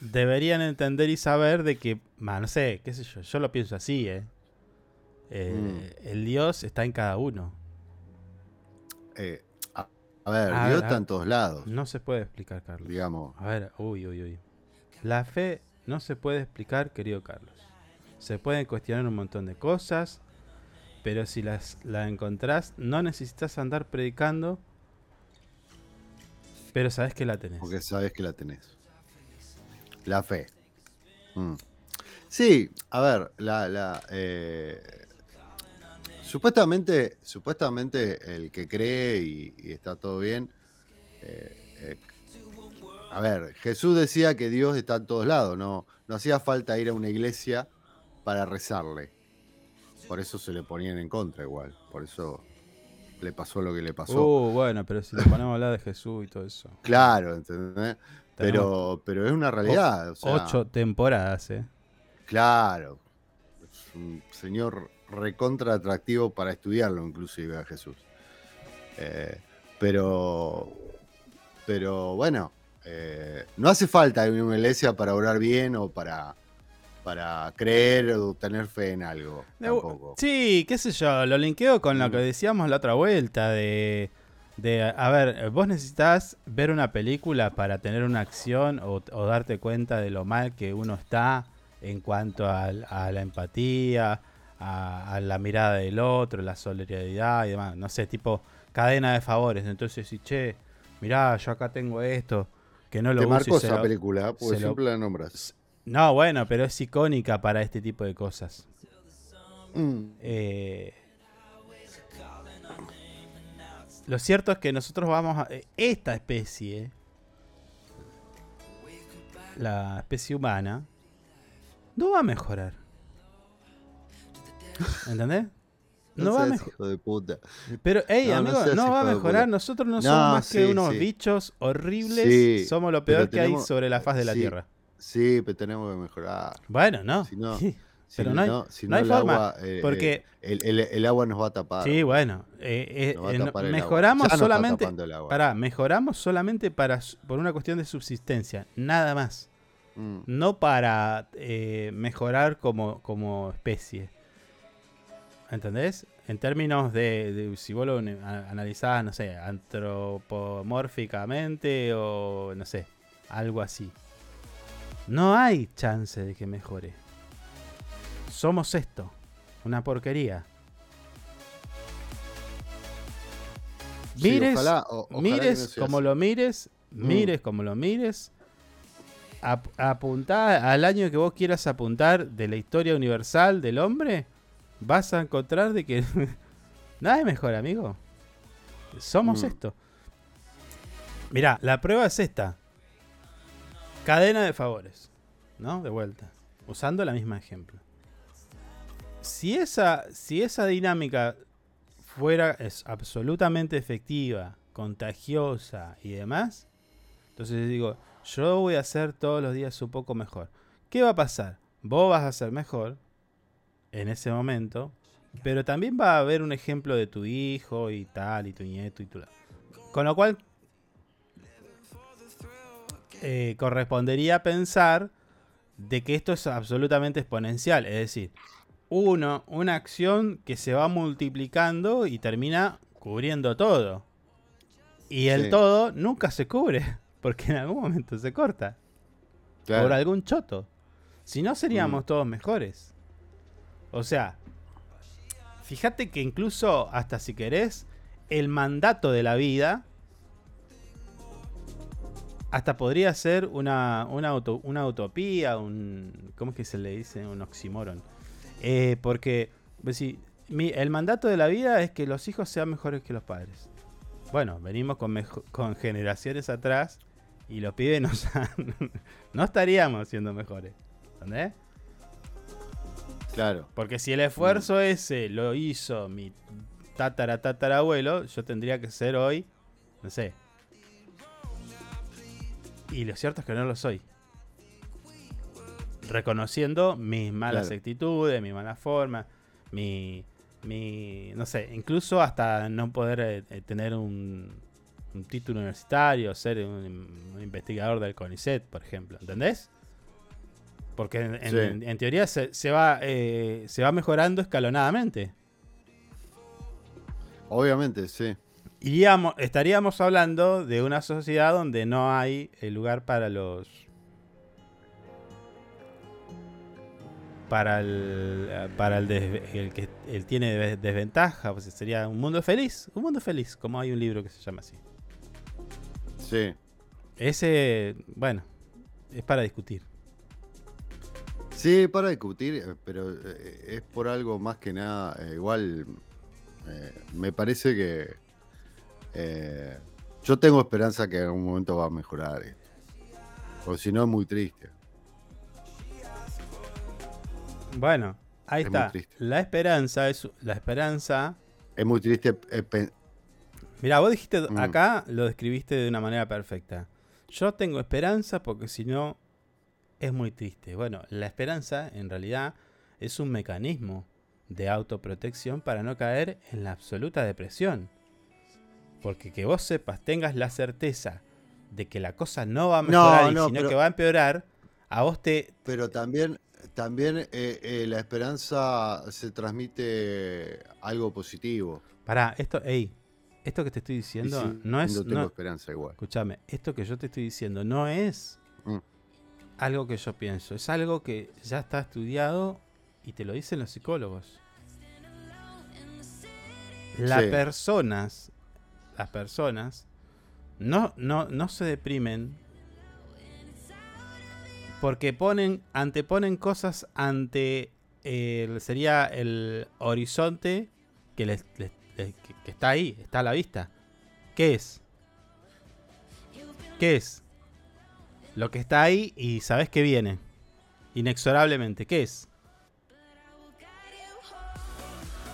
Speaker 2: deberían entender y saber de que, ma, no sé, qué sé yo, yo lo pienso así, ¿eh? Eh, El Dios está en cada uno.
Speaker 3: Eh, a, a ver,
Speaker 2: A
Speaker 3: Dios
Speaker 2: ver,
Speaker 3: está en todos lados,
Speaker 2: No se puede explicar, Carlos.
Speaker 3: digamos.
Speaker 2: A ver, uy, uy, uy. La fe no se puede explicar, querido Carlos. Se pueden cuestionar un montón de cosas, pero si las la encontrás, no necesitas andar predicando, pero sabes que la tenés.
Speaker 3: Porque sabes que la tenés. La fe. Mm. Sí, a ver, la, la, eh, supuestamente, supuestamente el que cree y, y está todo bien. eh, eh, a ver, Jesús decía que Dios está en todos lados, no, no hacía falta ir a una iglesia para rezarle. Por eso se le ponían en contra igual. Por eso le pasó lo que le pasó.
Speaker 2: Uh, bueno, pero si nos ponemos a hablar de Jesús y todo eso.
Speaker 3: Claro, ¿entendés? Pero, pero es una realidad. o sea,
Speaker 2: Ocho temporadas, ¿eh?
Speaker 3: Claro. Es un señor recontra atractivo para estudiarlo, inclusive a Jesús. Eh, pero, pero bueno, eh, no hace falta ir a una iglesia para orar bien o para, para creer o tener fe en algo. Tampoco.
Speaker 2: Sí, qué sé yo, lo linkeo con lo
Speaker 3: Mm.
Speaker 2: que decíamos la otra vuelta de, de, a ver, vos necesitas ver una película para tener una acción o, o darte cuenta de lo mal que uno está en cuanto a, la empatía, a, a la mirada del otro, la solidaridad y demás. No sé, tipo cadena de favores. Entonces, si, che, mirá, yo acá tengo esto, que no lo
Speaker 3: Te
Speaker 2: se
Speaker 3: esa
Speaker 2: lo-
Speaker 3: película, porque
Speaker 2: lo-
Speaker 3: siempre la nombras.
Speaker 2: No, bueno, pero es icónica para este tipo de cosas.
Speaker 3: Mm,
Speaker 2: Eh, lo cierto es que nosotros vamos a. eh, Esta especie, la especie humana, no va a mejorar. ¿Entendés? No, va a mejorar. Pero, hey,
Speaker 3: No,
Speaker 2: amigo, no, va a mejorar. Nosotros no,
Speaker 3: No,
Speaker 2: somos más que unos
Speaker 3: sí.
Speaker 2: bichos horribles.
Speaker 3: Sí,
Speaker 2: somos lo peor que hay sobre la faz de la. Tierra.
Speaker 3: Sí, pero tenemos que mejorar.
Speaker 2: Bueno, no.
Speaker 3: Si no-
Speaker 2: Pero no hay-
Speaker 3: si
Speaker 2: no hay
Speaker 3: el
Speaker 2: forma,
Speaker 3: agua, eh,
Speaker 2: porque-
Speaker 3: eh, el, el- el agua nos va a tapar.
Speaker 2: Sí, bueno. eh, eh, eh, mejoramos solamente. Pará, mejoramos solamente para, por una cuestión de subsistencia, nada más.
Speaker 3: Mm,
Speaker 2: No para eh, mejorar como, como especie. ¿Entendés? En términos de, de si vos lo analizás, no sé, antropomórficamente o no sé, algo así. No hay chance de que mejore. Somos esto, una porquería.
Speaker 3: sí,
Speaker 2: Mires,
Speaker 3: ojalá- o- ojalá que
Speaker 2: mires
Speaker 3: no
Speaker 2: como lo mires,
Speaker 3: Mm.
Speaker 2: mires como lo mires, ap- apuntá al año que vos quieras apuntar de la historia universal del hombre, vas a encontrar de que nada es mejor, amigo. Somos
Speaker 3: Mm.
Speaker 2: esto. Mirá, la prueba es esta. Cadena de favores, ¿no? De vuelta. usando la misma ejemplo. Si esa, si esa dinámica fuera es absolutamente efectiva, contagiosa y demás, entonces digo, yo voy a hacer todos los días un poco mejor. ¿Qué va a pasar? Vos vas a ser mejor en ese momento, pero también va a haber un ejemplo de tu hijo y tal, y tu nieto y tu... Con lo cual, eh, correspondería pensar de que esto es absolutamente exponencial. Es decir, uno, una acción que se va multiplicando y termina cubriendo todo. Y el
Speaker 3: Sí.
Speaker 2: todo nunca se cubre, porque en algún momento se corta.
Speaker 3: Claro.
Speaker 2: Por algún choto. Si no, seríamos
Speaker 3: Mm.
Speaker 2: todos mejores. O sea, fíjate que incluso, hasta si querés, el mandato de la vida hasta podría ser una, una, auto- una utopía, un. ¿Cómo es que se le dice? Un oxímoron. Eh, porque, pues sí, mi- el mandato de la vida es que los hijos sean mejores que los padres. Bueno, venimos con, con generaciones atrás y los pibes no, no estaríamos siendo mejores. ¿Entendés?
Speaker 3: Claro.
Speaker 2: Porque si el esfuerzo ese lo hizo mi tatara tatarabuelo, yo tendría que ser hoy, no sé. Y lo cierto es que no lo soy. Reconociendo mis malas
Speaker 3: Claro.
Speaker 2: actitudes, mi mala forma, mi, mi, no sé, incluso hasta no poder eh, eh, tener un, un título universitario, ser un, un investigador del CONICET, por ejemplo, ¿entendés? Porque en, en-
Speaker 3: Sí.
Speaker 2: en- en teoría se, se va, eh, se va mejorando escalonadamente.
Speaker 3: Obviamente, sí.
Speaker 2: Iríamos, estaríamos hablando de una sociedad donde no hay eh, lugar para los. Para el, eh, para el, des- el que el tiene des- desventaja, pues sería un mundo feliz. Un mundo feliz, como hay un libro que se llama así.
Speaker 3: Sí.
Speaker 2: Ese, bueno, es para discutir.
Speaker 3: Sí, para discutir, eh, pero eh, es por algo más que nada. eh, igual eh, me parece que eh, yo tengo esperanza que en algún momento va a mejorar esto. O si no, es muy triste.
Speaker 2: Bueno, ahí
Speaker 3: Es
Speaker 2: está. La esperanza es la esperanza.
Speaker 3: Es muy triste. pe-
Speaker 2: Mira, vos dijiste
Speaker 3: Mm.
Speaker 2: acá, lo describiste de una manera perfecta. Yo tengo esperanza porque si no es muy triste. Bueno, la esperanza en realidad es un mecanismo de autoprotección para no caer en la absoluta depresión. Porque que vos sepas, tengas la certeza de que la cosa no va a
Speaker 3: No,
Speaker 2: mejorar, y
Speaker 3: no,
Speaker 2: sino
Speaker 3: pero-
Speaker 2: que va a empeorar, a vos te,
Speaker 3: pero también, también eh, eh, la esperanza se transmite algo positivo.
Speaker 2: Pará, esto, ey, esto que te estoy diciendo
Speaker 3: sí,
Speaker 2: no es.
Speaker 3: yo tengo
Speaker 2: no-
Speaker 3: esperanza igual.
Speaker 2: escúchame, esto que yo te estoy diciendo no es
Speaker 3: Mm.
Speaker 2: Algo que yo pienso, es algo que ya está estudiado y te lo dicen los psicólogos. Las
Speaker 3: Sí.
Speaker 2: personas, las personas, no, no, no se deprimen porque ponen, anteponen cosas ante el, sería el horizonte que, les, les- les- que, que está ahí, está a la vista. ¿Qué es? ¿Qué es? Lo que está ahí y sabes que viene. Inexorablemente. ¿Qué es?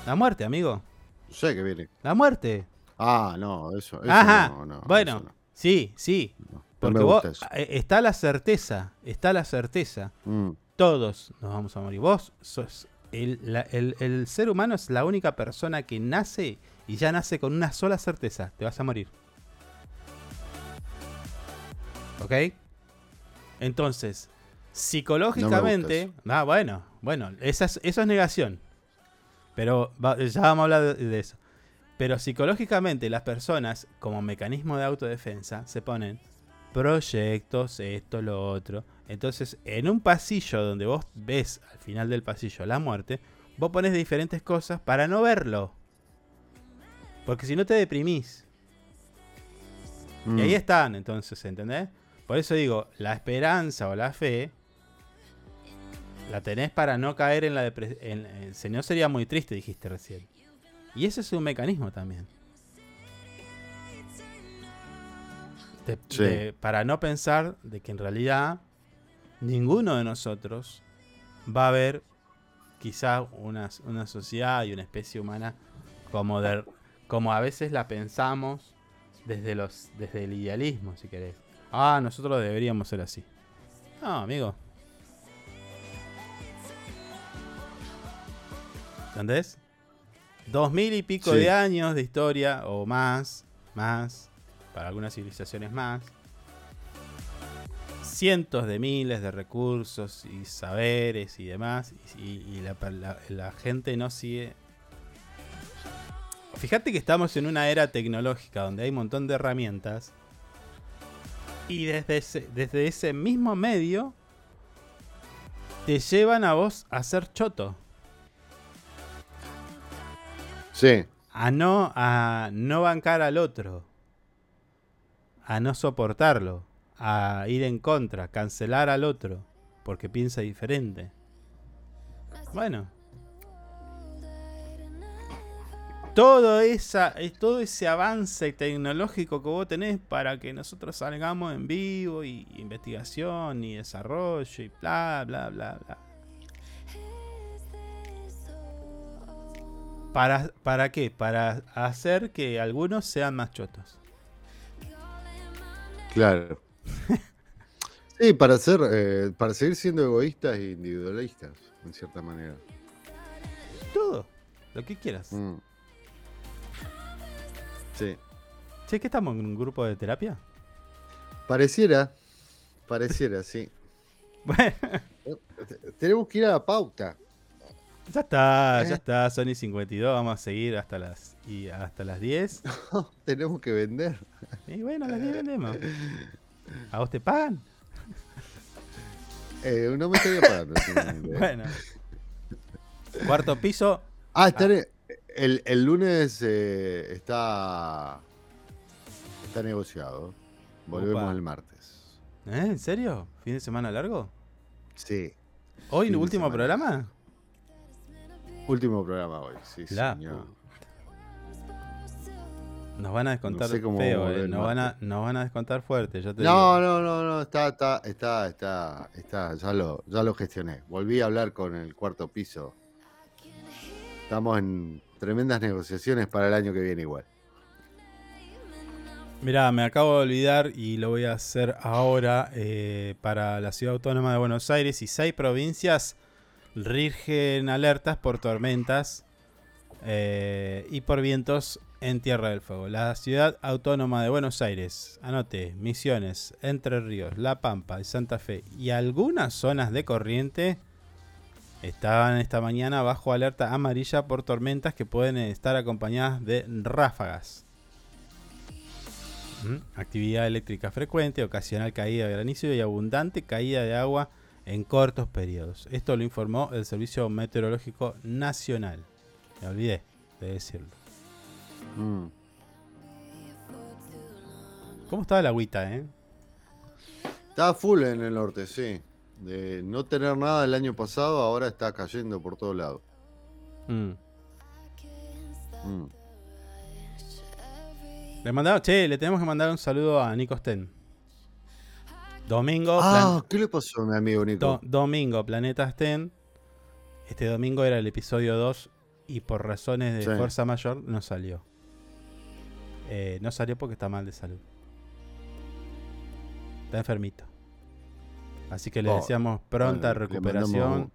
Speaker 2: La muerte, amigo.
Speaker 3: Sé que viene.
Speaker 2: La muerte.
Speaker 3: Ah, no, eso, eso
Speaker 2: Ajá.
Speaker 3: no, no,
Speaker 2: bueno,
Speaker 3: eso no.
Speaker 2: sí, sí. Porque vos, eh, está la certeza, está la certeza.
Speaker 3: Mm,
Speaker 2: Todos nos vamos a morir. Vos sos. El, la- el- el ser humano es la única persona que nace y ya nace con una sola certeza: te vas a morir. ¿Ok? Entonces, psicológicamente. ah, bueno, bueno, esa es- eso es negación. Pero va- ya vamos a hablar de, de eso. Pero psicológicamente, las personas, como mecanismo de autodefensa, se ponen proyectos, esto, lo otro. Entonces, en un pasillo donde vos ves al final del pasillo la muerte, vos pones diferentes cosas para no verlo. Porque si no te deprimís.
Speaker 3: mm.
Speaker 2: Y ahí están, entonces, ¿entendés? Por eso digo, la esperanza o la fe la tenés para no caer en la depresión. Si no sería muy triste, dijiste recién. Y ese es un mecanismo también. De-
Speaker 3: Sí.
Speaker 2: de- para no pensar de que en realidad ninguno de nosotros va a haber quizá una, una sociedad y una especie humana como, de, como a veces la pensamos desde, los, desde el idealismo, si querés. Ah, nosotros deberíamos ser así. No, amigo. ¿Entendés? Dos mil y pico
Speaker 3: Sí.
Speaker 2: de años de historia, o más, más, para algunas civilizaciones más. Cientos de miles de recursos y saberes y demás. Y, y la, la- la gente no sigue. Fíjate que estamos en una era tecnológica donde hay un montón de herramientas. Y desde ese, desde ese mismo medio te llevan a vos a ser choto.
Speaker 3: Sí,
Speaker 2: A no, a no bancar al otro. A no soportarlo. A ir en contra. Cancelar al otro. Porque piensa diferente. Bueno. Todo, esa, es todo ese avance tecnológico que vos tenés para que nosotros salgamos en vivo y investigación y desarrollo y bla bla bla bla. ¿Para, ¿Para qué? Para hacer que algunos sean más chotos.
Speaker 3: claro. Sí, para ser, eh, para seguir siendo egoístas e individualistas, en cierta manera.
Speaker 2: Todo. Lo que quieras.
Speaker 3: Mm. Sí.
Speaker 2: Che, ¿qué estamos en un grupo de terapia?
Speaker 3: Pareciera, pareciera, sí.
Speaker 2: Bueno,
Speaker 3: Tenemos que ir a la pauta.
Speaker 2: ya está,
Speaker 3: Eh.
Speaker 2: ya está. Sony 52. Vamos a seguir hasta las, y hasta las 10.
Speaker 3: Tenemos que vender.
Speaker 2: Y bueno, a las 10 vendemos. ¿A vos te pagan?
Speaker 3: Eh, no me estaría pagando. eh.
Speaker 2: Bueno. Cuarto piso.
Speaker 3: Ah, está ne- el, el lunes eh, está, está negociado. Volvemos
Speaker 2: Opa.
Speaker 3: el martes.
Speaker 2: ¿Eh? ¿En serio? ¿Fin de semana largo?
Speaker 3: Sí.
Speaker 2: ¿Hoy,
Speaker 3: Fin
Speaker 2: último programa?
Speaker 3: Último programa hoy, sí,
Speaker 2: La
Speaker 3: señor.
Speaker 2: Nos van a descontar
Speaker 3: No sé cómo
Speaker 2: feo, eh. Nos van, a, nos van a descontar fuerte. Te
Speaker 3: No,
Speaker 2: digo.
Speaker 3: no, no, no, está, está, está, está, está, ya lo, ya lo gestioné. Volví a hablar con el cuarto piso. Estamos en tremendas negociaciones para el año que viene igual.
Speaker 2: Mirá, me acabo de olvidar y lo voy a hacer ahora eh, para la Ciudad Autónoma de Buenos Aires y seis provincias rigen alertas por tormentas eh, y por vientos en Tierra del Fuego. La Ciudad Autónoma de Buenos Aires, anote, Misiones, Entre Ríos, La Pampa y Santa Fe y algunas zonas de corriente estaban esta mañana bajo alerta amarilla por tormentas que pueden estar acompañadas de ráfagas. ¿Mm? Actividad eléctrica frecuente, ocasional caída de granizo y abundante caída de agua en cortos periodos. Esto lo informó el Servicio Meteorológico Nacional. Me olvidé de decirlo.
Speaker 3: Mm.
Speaker 2: ¿Cómo estaba la agüita, eh?
Speaker 3: Está full en el norte, sí. De no tener nada el año pasado, ahora está cayendo por todos lados.
Speaker 2: Mm.
Speaker 3: Mm.
Speaker 2: Le mandamos, che, le tenemos que mandar un saludo a Nico Sten. Domingo,
Speaker 3: Ah, ¿qué le pasó a mi amigo Nico?
Speaker 2: do- domingo, Planeta Sten. Este domingo era el episodio 2 y por razones de
Speaker 3: Sí.
Speaker 2: fuerza mayor no salió. Eh, no salió porque está mal de salud. Está enfermito. Así que le
Speaker 3: Oh,
Speaker 2: deseamos pronta
Speaker 3: Bueno,
Speaker 2: recuperación.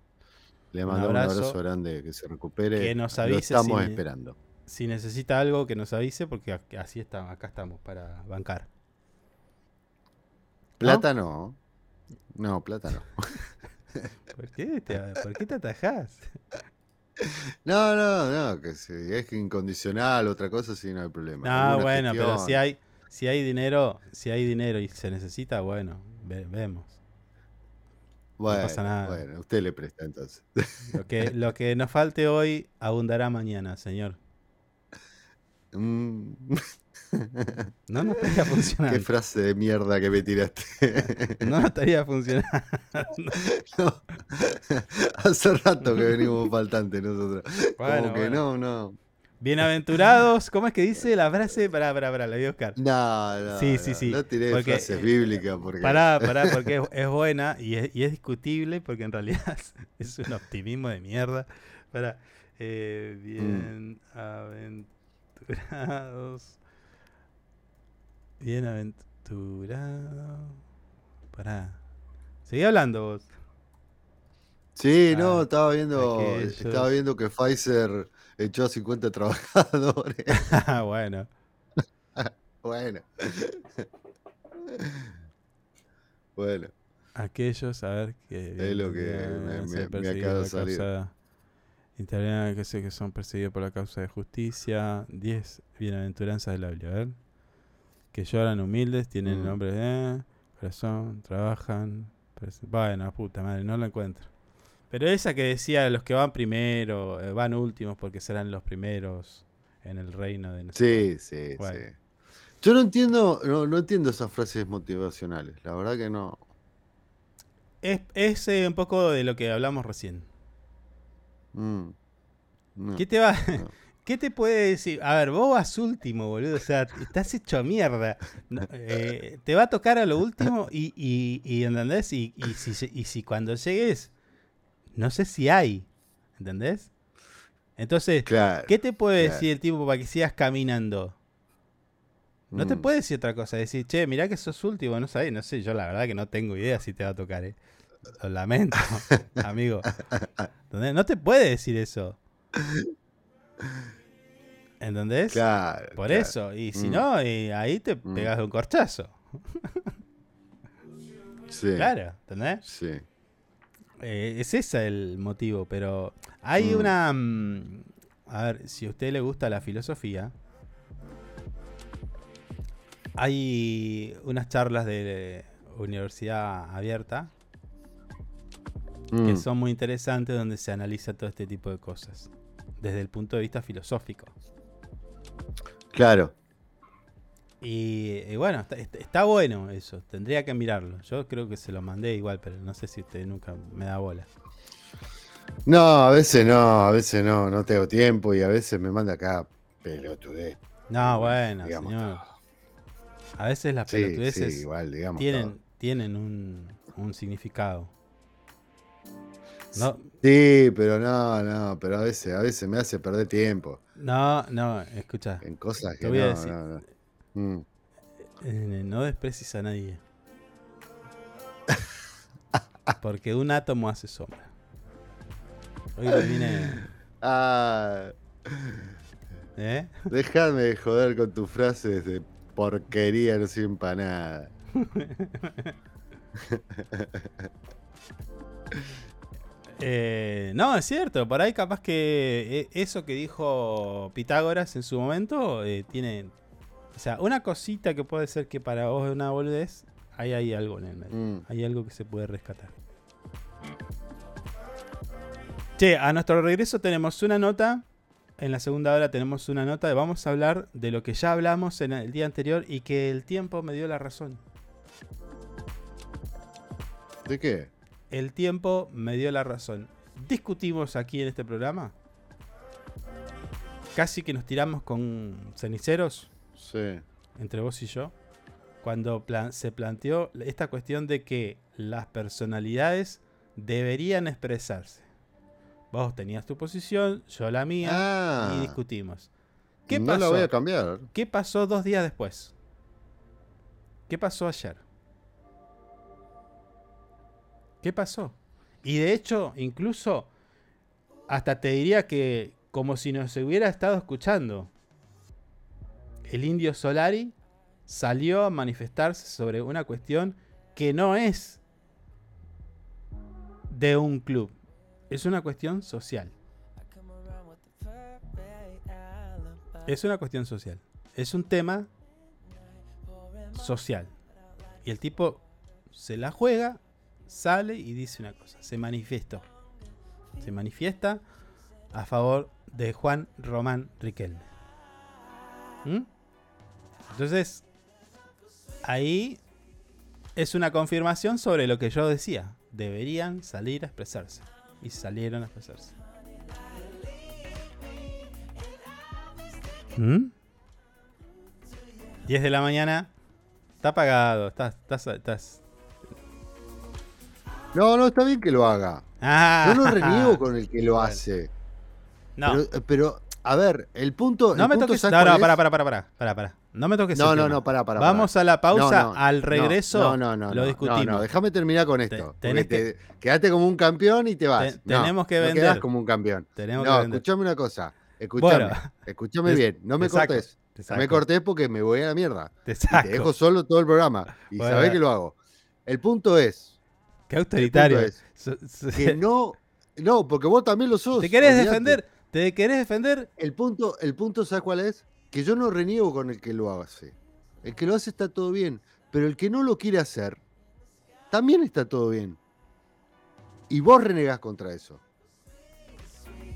Speaker 3: Le mandamos un
Speaker 2: abrazo.
Speaker 3: abrazo grande, que se recupere.
Speaker 2: Que nos
Speaker 3: Lo
Speaker 2: avise
Speaker 3: estamos
Speaker 2: si-
Speaker 3: esperando.
Speaker 2: Si necesita algo que nos avise porque así está, acá estamos para bancar.
Speaker 3: Plata no. No, plata no.
Speaker 2: ¿Por qué te, por qué te atajás?
Speaker 3: No, no, no, que si es incondicional, otra cosa sí no hay problema.
Speaker 2: No,
Speaker 3: Alguna
Speaker 2: bueno, pero si hay, si hay dinero, si hay dinero y se necesita, bueno, ve- vemos.
Speaker 3: Bueno,
Speaker 2: pasa nada.
Speaker 3: Bueno, usted le presta entonces.
Speaker 2: Lo que, lo que nos falte hoy abundará mañana, señor.
Speaker 3: Mm,
Speaker 2: No nos estaría
Speaker 3: Qué
Speaker 2: funcionando.
Speaker 3: frase de mierda que me tiraste.
Speaker 2: No nos estaría funcionando.
Speaker 3: No. Hace rato que venimos faltantes nosotros.
Speaker 2: Bueno,
Speaker 3: Como que
Speaker 2: bueno.
Speaker 3: no, no.
Speaker 2: Bienaventurados, ¿cómo es que dice la frase? Pará, pará, pará, la voy a buscar.
Speaker 3: No, no.
Speaker 2: Sí,
Speaker 3: no,
Speaker 2: sí, sí,
Speaker 3: No tiré
Speaker 2: porque,
Speaker 3: frases bíblicas porque.
Speaker 2: Pará, pará, porque es, es buena y es, y es discutible porque en realidad es un optimismo de mierda. Pará. Eh, bienaventurados. Bienaventurados. Pará. Seguí hablando vos.
Speaker 3: Sí,
Speaker 2: Ah,
Speaker 3: no, estaba viendo,
Speaker 2: aquellos.
Speaker 3: estaba viendo que Pfizer echó a 50 trabajadores.
Speaker 2: Ah, bueno.
Speaker 3: bueno. bueno.
Speaker 2: Aquellos, a ver que.
Speaker 3: Es lo que me- me- me acaba de salir.
Speaker 2: causa italiana, que sé que son perseguidos por la causa de justicia. 10 bienaventuranzas de la Biblia, a ver. Que lloran humildes, tienen el
Speaker 3: Mm.
Speaker 2: nombre de corazón, trabajan. Bueno, puta madre, no lo encuentro. Pero esa que decía los que van primero, eh, van últimos porque serán los primeros en el reino de no sé
Speaker 3: Sí, sí,
Speaker 2: Bueno.
Speaker 3: sí. Yo no entiendo, no, no entiendo esas frases motivacionales. La verdad que no.
Speaker 2: Es, es eh, un poco de lo que hablamos recién.
Speaker 3: Mm, no,
Speaker 2: ¿Qué te va?
Speaker 3: no.
Speaker 2: ¿Qué te puede decir? A ver, vos vas último, boludo. O sea, estás hecho a mierda. Eh, te va a tocar a lo último y, y, y ¿entendés? Y, y si, y si cuando llegues, no sé si hay, ¿entendés? Entonces,
Speaker 3: Claro.
Speaker 2: ¿qué te puede
Speaker 3: claro.
Speaker 2: decir el tipo para que sigas caminando? No te
Speaker 3: Mm.
Speaker 2: puede decir otra cosa. Decir, che, mirá que sos último, no sabés. No sé, yo la verdad que no tengo idea si te va a tocar, ¿eh? Lo lamento, amigo. ¿Entendés? No te puede decir eso. ¿Entendés?
Speaker 3: Claro.
Speaker 2: Por
Speaker 3: claro.
Speaker 2: eso. Y si
Speaker 3: Mm.
Speaker 2: no, y ahí te
Speaker 3: Mm.
Speaker 2: pegas un corchazo.
Speaker 3: Sí.
Speaker 2: Claro, ¿entendés?
Speaker 3: Sí.
Speaker 2: Eh, es ese el motivo, pero hay
Speaker 3: Mm.
Speaker 2: una... mm, A ver, si a usted le gusta la filosofía, hay unas charlas de universidad abierta que
Speaker 3: Mm,
Speaker 2: son muy interesantes donde se analiza todo este tipo de cosas desde el punto de vista filosófico.
Speaker 3: Claro.
Speaker 2: Y, y bueno, está, bueno eso, tendría que mirarlo. Yo creo que se lo mandé igual, pero no sé si usted nunca me da bola.
Speaker 3: No, a veces no, a veces no, no tengo tiempo y a veces me manda acá pelotudez.
Speaker 2: No, bueno,
Speaker 3: Digamos
Speaker 2: señor. A veces las
Speaker 3: Sí,
Speaker 2: pelotudeces
Speaker 3: sí, igual, digamos.
Speaker 2: tienen,
Speaker 3: todo.
Speaker 2: tienen un, un significado. No,
Speaker 3: Sí, pero no, no, pero a veces, a veces me hace perder tiempo
Speaker 2: no, no, escucha.
Speaker 3: en cosas
Speaker 2: Te
Speaker 3: que
Speaker 2: voy a
Speaker 3: no,
Speaker 2: decir.
Speaker 3: no, no. Mm.
Speaker 2: Eh, No desprecies a nadie. Porque un átomo hace sombra. Hoy me vine.
Speaker 3: Ah,
Speaker 2: ¿Eh?
Speaker 3: de joder con tus frases de porquería, no sirven para nada.
Speaker 2: Eh, no, es cierto. Por ahí, capaz que eh, eso que dijo Pitágoras en su momento eh, tiene. O sea, una cosita que puede ser que para vos es una boludez, ahí hay algo en el medio.
Speaker 3: Mm.
Speaker 2: Hay algo que se puede rescatar. Che, a nuestro regreso tenemos una nota. En la segunda hora tenemos una nota. Vamos a hablar de lo que ya hablamos en el día anterior y que el tiempo me dio la razón.
Speaker 3: ¿De qué?
Speaker 2: El tiempo me dio la razón. Discutimos aquí en este programa. Casi que nos tiramos con ceniceros
Speaker 3: Sí.
Speaker 2: entre vos y yo. Cuando plan- se planteó esta cuestión de que las personalidades deberían expresarse. Vos tenías tu posición, yo la mía,
Speaker 3: Ah,
Speaker 2: y discutimos. ¿Qué
Speaker 3: no
Speaker 2: pasó?
Speaker 3: la voy a cambiar.
Speaker 2: ¿Qué pasó dos días después? ¿Qué pasó ayer? ¿Qué pasó? Y de hecho, incluso, hasta te diría que como si nos hubiera estado escuchando, el indio Solari salió a manifestarse sobre una cuestión que no es de un club, es una cuestión social. Es una cuestión social. Es un tema social. Y el tipo se la juega, sale y dice una cosa. Se manifestó. Se manifiesta a favor de Juan Román Riquelme. ¿Mm? Entonces, ahí es una confirmación sobre lo que yo decía. Deberían salir a expresarse. Y salieron a expresarse. ¿Mm? 10 de la mañana. Está apagado. Estás. estás, estás-
Speaker 3: No, no, está bien que lo haga.
Speaker 2: Ah,
Speaker 3: Yo no reniego con el que lo hace.
Speaker 2: No,
Speaker 3: Pero, pero, a ver, el punto.
Speaker 2: no
Speaker 3: el
Speaker 2: me
Speaker 3: punto,
Speaker 2: toques.
Speaker 3: ¿sabes
Speaker 2: No, no, para, para, para, para, para, para. No me toques.
Speaker 3: No, no,
Speaker 2: tema.
Speaker 3: no, para, para.
Speaker 2: Vamos a la pausa.
Speaker 3: No, no,
Speaker 2: al
Speaker 3: no,
Speaker 2: regreso
Speaker 3: No, no, no.
Speaker 2: lo
Speaker 3: no,
Speaker 2: discutimos.
Speaker 3: No, no, déjame terminar con
Speaker 2: Te-
Speaker 3: esto.
Speaker 2: tenés
Speaker 3: te- quedaste como un campeón y te vas.
Speaker 2: Te-
Speaker 3: No,
Speaker 2: tenemos que
Speaker 3: no
Speaker 2: vender.
Speaker 3: quedás como un campeón.
Speaker 2: Tenemos que
Speaker 3: No,
Speaker 2: vender.
Speaker 3: escuchame una cosa.
Speaker 2: Bueno.
Speaker 3: escuchame
Speaker 2: Te-
Speaker 3: bien. No me
Speaker 2: saco,
Speaker 3: cortes.
Speaker 2: te
Speaker 3: No me cortés porque me voy a la mierda.
Speaker 2: Te
Speaker 3: Y
Speaker 2: saco.
Speaker 3: te dejo solo todo el programa. Y
Speaker 2: Bueno.
Speaker 3: sabés que lo hago. El punto es
Speaker 2: Qué autoritario. So-
Speaker 3: que no. No, porque vos también lo sos.
Speaker 2: ¿Te querés
Speaker 3: olvidate.
Speaker 2: defender? ¿Te querés defender?
Speaker 3: El punto, el punto, ¿sabes cuál es? Que yo no reniego con el que lo hace. El que lo hace está todo bien. Pero el que no lo quiere hacer, también está todo bien. Y vos renegás contra eso.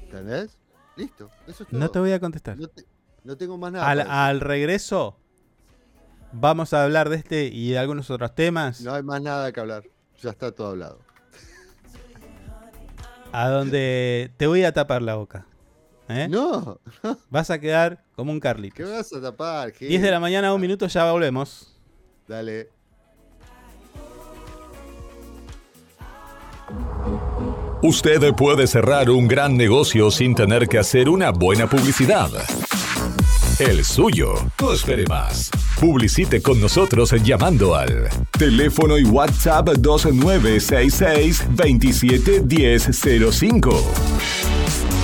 Speaker 3: ¿Entendés? Listo. Eso es todo.
Speaker 2: No te voy a contestar.
Speaker 3: No te- no tengo más nada.
Speaker 2: Al, al regreso vamos a hablar de este y de algunos otros temas.
Speaker 3: No hay más nada que hablar. Ya está todo hablado.
Speaker 2: A donde te voy a tapar la boca. ¿Eh?
Speaker 3: No,
Speaker 2: Vas a quedar como un Carlitos.
Speaker 3: ¿qué vas a tapar? Gil?
Speaker 2: 10 de la mañana, un minuto, ya volvemos.
Speaker 3: Dale.
Speaker 4: Usted puede cerrar un gran negocio sin tener que hacer una buena publicidad. El suyo. No espere más. Publicite con nosotros llamando al teléfono y WhatsApp 2966 271005.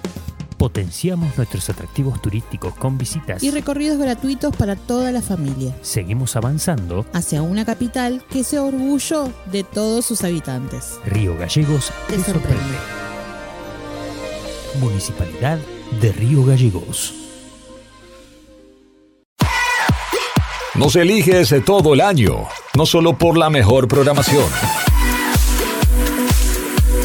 Speaker 5: Potenciamos nuestros atractivos turísticos con visitas.
Speaker 6: Y recorridos gratuitos para toda la familia.
Speaker 5: Seguimos avanzando
Speaker 6: hacia una capital que sea orgullo de todos sus habitantes.
Speaker 5: Río Gallegos
Speaker 6: te, te sorprende. sorprende.
Speaker 5: Municipalidad de Río Gallegos.
Speaker 4: Nos eliges todo el año, no solo por la mejor programación,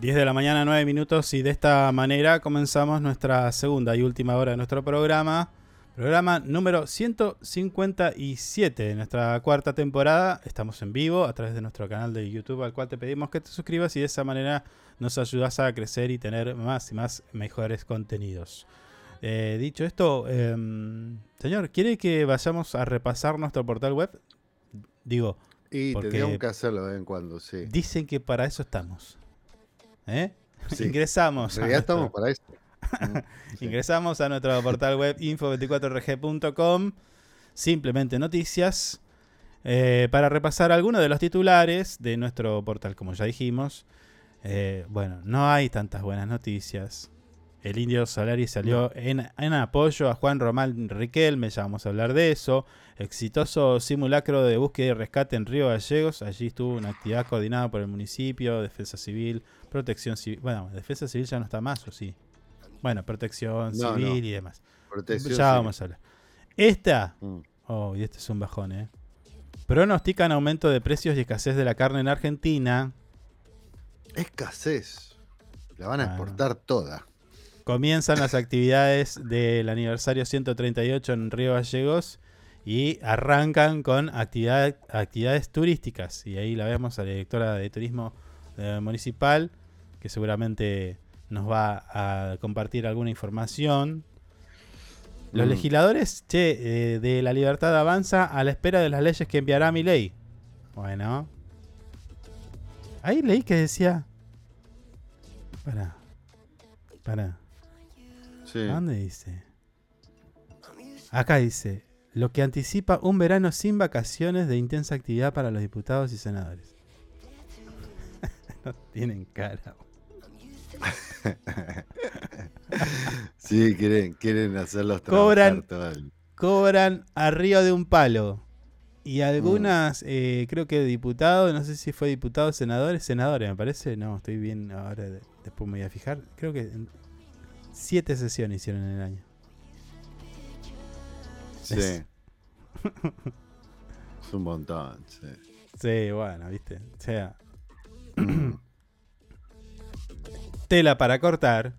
Speaker 2: ...10 de la mañana, 9 minutos y de esta manera comenzamos nuestra segunda y última hora de nuestro programa. Programa número 157 de nuestra cuarta temporada. Estamos en vivo a través de nuestro canal de YouTube al cual te pedimos que te suscribas y de esa manera nos ayudas a crecer y tener más y más mejores contenidos. Eh, dicho esto, em, señor, ¿quiere que vayamos a repasar nuestro portal web? Digo,
Speaker 3: Y tendríamos que hacerlo de vez en cuando, sí.
Speaker 2: Dicen que para eso estamos. ¿Eh?
Speaker 3: Sí.
Speaker 2: Ingresamos.
Speaker 3: En
Speaker 2: a
Speaker 3: realidad
Speaker 2: nuestro-
Speaker 3: estamos para eso. Mm, sí.
Speaker 2: Ingresamos a nuestro portal web info24rg.com, simplemente noticias, eh, para repasar algunos de los titulares de nuestro portal, como ya dijimos. Eh, bueno, no hay tantas buenas noticias. El indio Solari salió en, en apoyo a Juan Román Riquelme, ya vamos a hablar de eso. Exitoso simulacro de búsqueda y rescate en Río Gallegos. Allí estuvo una actividad coordinada por el municipio, Defensa Civil, Protección Civil. Bueno, Defensa Civil ya no está más, ¿o sí? Bueno, Protección
Speaker 3: No,
Speaker 2: Civil
Speaker 3: no.
Speaker 2: y demás.
Speaker 3: Protección
Speaker 2: ya
Speaker 3: civil.
Speaker 2: vamos a hablar. Esta.
Speaker 3: Mm.
Speaker 2: Oh, y este es un bajón, ¿eh? Pronostican aumento de precios y escasez de la carne en Argentina.
Speaker 3: Escasez. La van a
Speaker 2: Bueno.
Speaker 3: exportar toda.
Speaker 2: Comienzan las actividades del aniversario 138 en Río Gallegos y arrancan con actividad- actividades turísticas. Y ahí la vemos a la directora de turismo eh, municipal, que seguramente nos va a compartir alguna información. Los
Speaker 3: Mm.
Speaker 2: legisladores, che, eh, de la libertad avanza a la espera de las leyes que enviará mi ley. Bueno. Ahí leí que decía... Para. Para.
Speaker 3: Sí.
Speaker 2: ¿A ¿Dónde dice? Acá dice, lo que anticipa un verano sin vacaciones de intensa actividad para los diputados y senadores. no tienen cara.
Speaker 3: Sí, quieren, quieren hacerlos
Speaker 2: Cobran,
Speaker 3: todo el-
Speaker 2: cobran arriba de un palo. Y algunas, eh, creo que diputados, no sé si fue diputados, senadores, senadores, me parece. No, estoy bien, ahora de- después me voy a fijar. Creo que siete sesiones hicieron en el año.
Speaker 3: Sí.
Speaker 2: Es-
Speaker 3: Es un montón, sí.
Speaker 2: Sí, bueno, viste. O sea. Tela para cortar.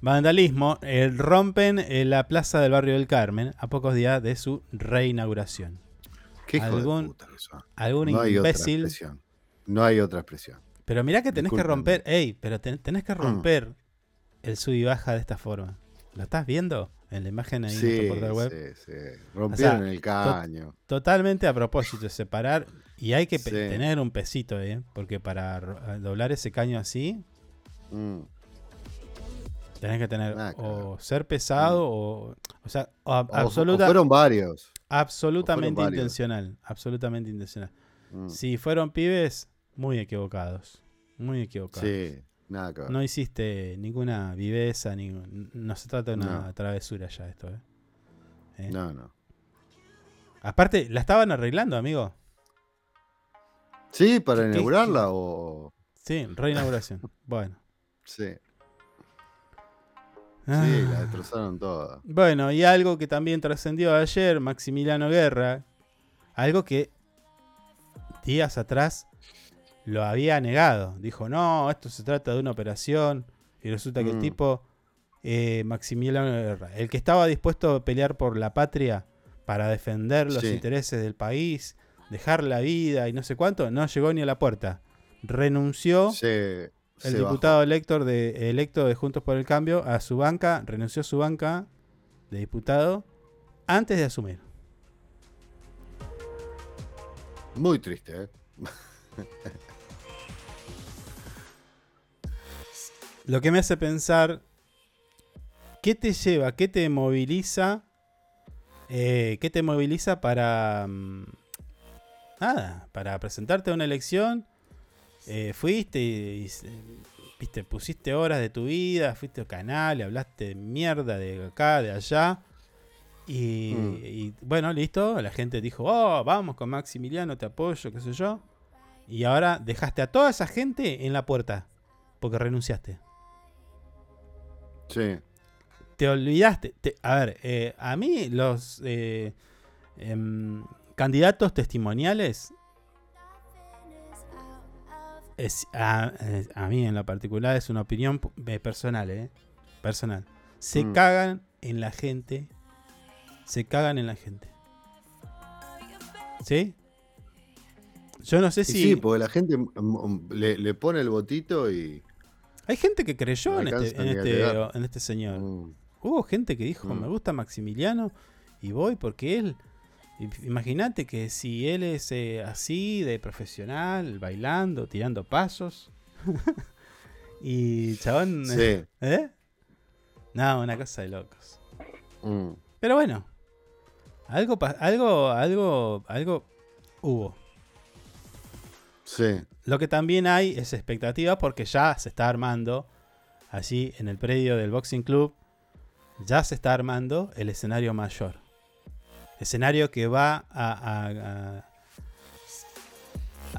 Speaker 2: Vandalismo. eh, rompen la plaza del barrio del Carmen a pocos días de su reinauguración.
Speaker 3: Qué hijo de
Speaker 2: algún,
Speaker 3: puta
Speaker 2: algún
Speaker 3: No hay otra
Speaker 2: imbécil.
Speaker 3: No hay otra expresión.
Speaker 2: Pero mirá que tenés que romper. Ey, pero ten- tenés que romper el sub y baja de esta forma. ¿Lo estás viendo? En la imagen ahí en
Speaker 3: Sí,
Speaker 2: nuestro portal web.
Speaker 3: sí, sí. Rompieron el
Speaker 2: to-
Speaker 3: caño.
Speaker 2: totalmente a propósito, separar. Y hay que
Speaker 3: Sí.
Speaker 2: tener un pesito, ¿eh? Porque para doblar ese caño así,
Speaker 3: Mm.
Speaker 2: tenés que tener
Speaker 3: Ah, claro.
Speaker 2: o ser pesado o. O sea, o absoluta-
Speaker 3: o fueron varios.
Speaker 2: absolutamente
Speaker 3: varios.
Speaker 2: intencional. Absolutamente intencional.
Speaker 3: Mm.
Speaker 2: Si fueron pibes, muy equivocados. Muy equivocados.
Speaker 3: Sí, nada que ver.
Speaker 2: No hiciste ninguna viveza, ni, no se trata de una
Speaker 3: No.
Speaker 2: travesura ya esto, ¿eh? ¿Eh?
Speaker 3: No, no.
Speaker 2: Aparte, la estaban arreglando, amigo.
Speaker 3: Sí, para
Speaker 2: ¿Qué- qué-
Speaker 3: inaugurarla o.
Speaker 2: Sí, reinauguración. bueno.
Speaker 3: Sí.
Speaker 2: Ah.
Speaker 3: Sí, la destrozaron toda.
Speaker 2: Bueno, y algo que también trascendió ayer, Maximiliano Guerra, algo que días atrás lo había negado. Dijo, no, esto se trata de una operación. Y resulta que el
Speaker 3: Mm.
Speaker 2: tipo, eh, Maximiliano Guerra, el que estaba dispuesto a pelear por la patria para defender los
Speaker 3: Sí.
Speaker 2: intereses del país, dejar la vida y no sé cuánto, no llegó ni a la puerta. Renunció
Speaker 3: Se,
Speaker 2: el
Speaker 3: se
Speaker 2: diputado electo de, electo de Juntos por el Cambio a su banca, renunció a su banca de diputado antes de asumir.
Speaker 3: Muy triste, ¿eh?
Speaker 2: Lo que me hace pensar, ¿qué te lleva, qué te moviliza, eh, qué te moviliza para, mm, nada, para presentarte a una elección? Eh, fuiste y, y se- viste, pusiste horas de tu vida, fuiste al canal, y hablaste de mierda de acá, de allá. Y,
Speaker 3: Mm.
Speaker 2: y, bueno, listo, la gente dijo, oh, vamos con Maximiliano, te apoyo, qué sé yo. Y ahora dejaste a toda esa gente en la puerta, porque renunciaste.
Speaker 3: Sí.
Speaker 2: Te olvidaste. te- a ver, eh, a mí los eh, em, candidatos testimoniales, es, a, mí en lo particular es una opinión eh, personal, eh, personal. Se
Speaker 3: Mm.
Speaker 2: cagan en la gente. Se cagan en la gente. ¿Sí? Yo no sé
Speaker 3: Y
Speaker 2: si...
Speaker 3: sí, porque la gente mm, mm, le, le pone el botito y.
Speaker 2: Hay gente que creyó en este, en, este, en este señor.
Speaker 3: Mm,
Speaker 2: Hubo gente que dijo,
Speaker 3: Mm.
Speaker 2: me gusta Maximiliano y voy porque él Imagínate que si él es eh, así, de profesional, bailando, tirando pasos. y chabón.
Speaker 3: Sí.
Speaker 2: ¿Eh? No, una cosa de locos.
Speaker 3: Mm.
Speaker 2: Pero bueno. Algo, algo, algo, algo hubo.
Speaker 3: Sí.
Speaker 2: Lo que también hay es expectativa porque ya se está armando, allí en el predio del Boxing Club, ya se está armando el escenario mayor. Escenario que va a, a-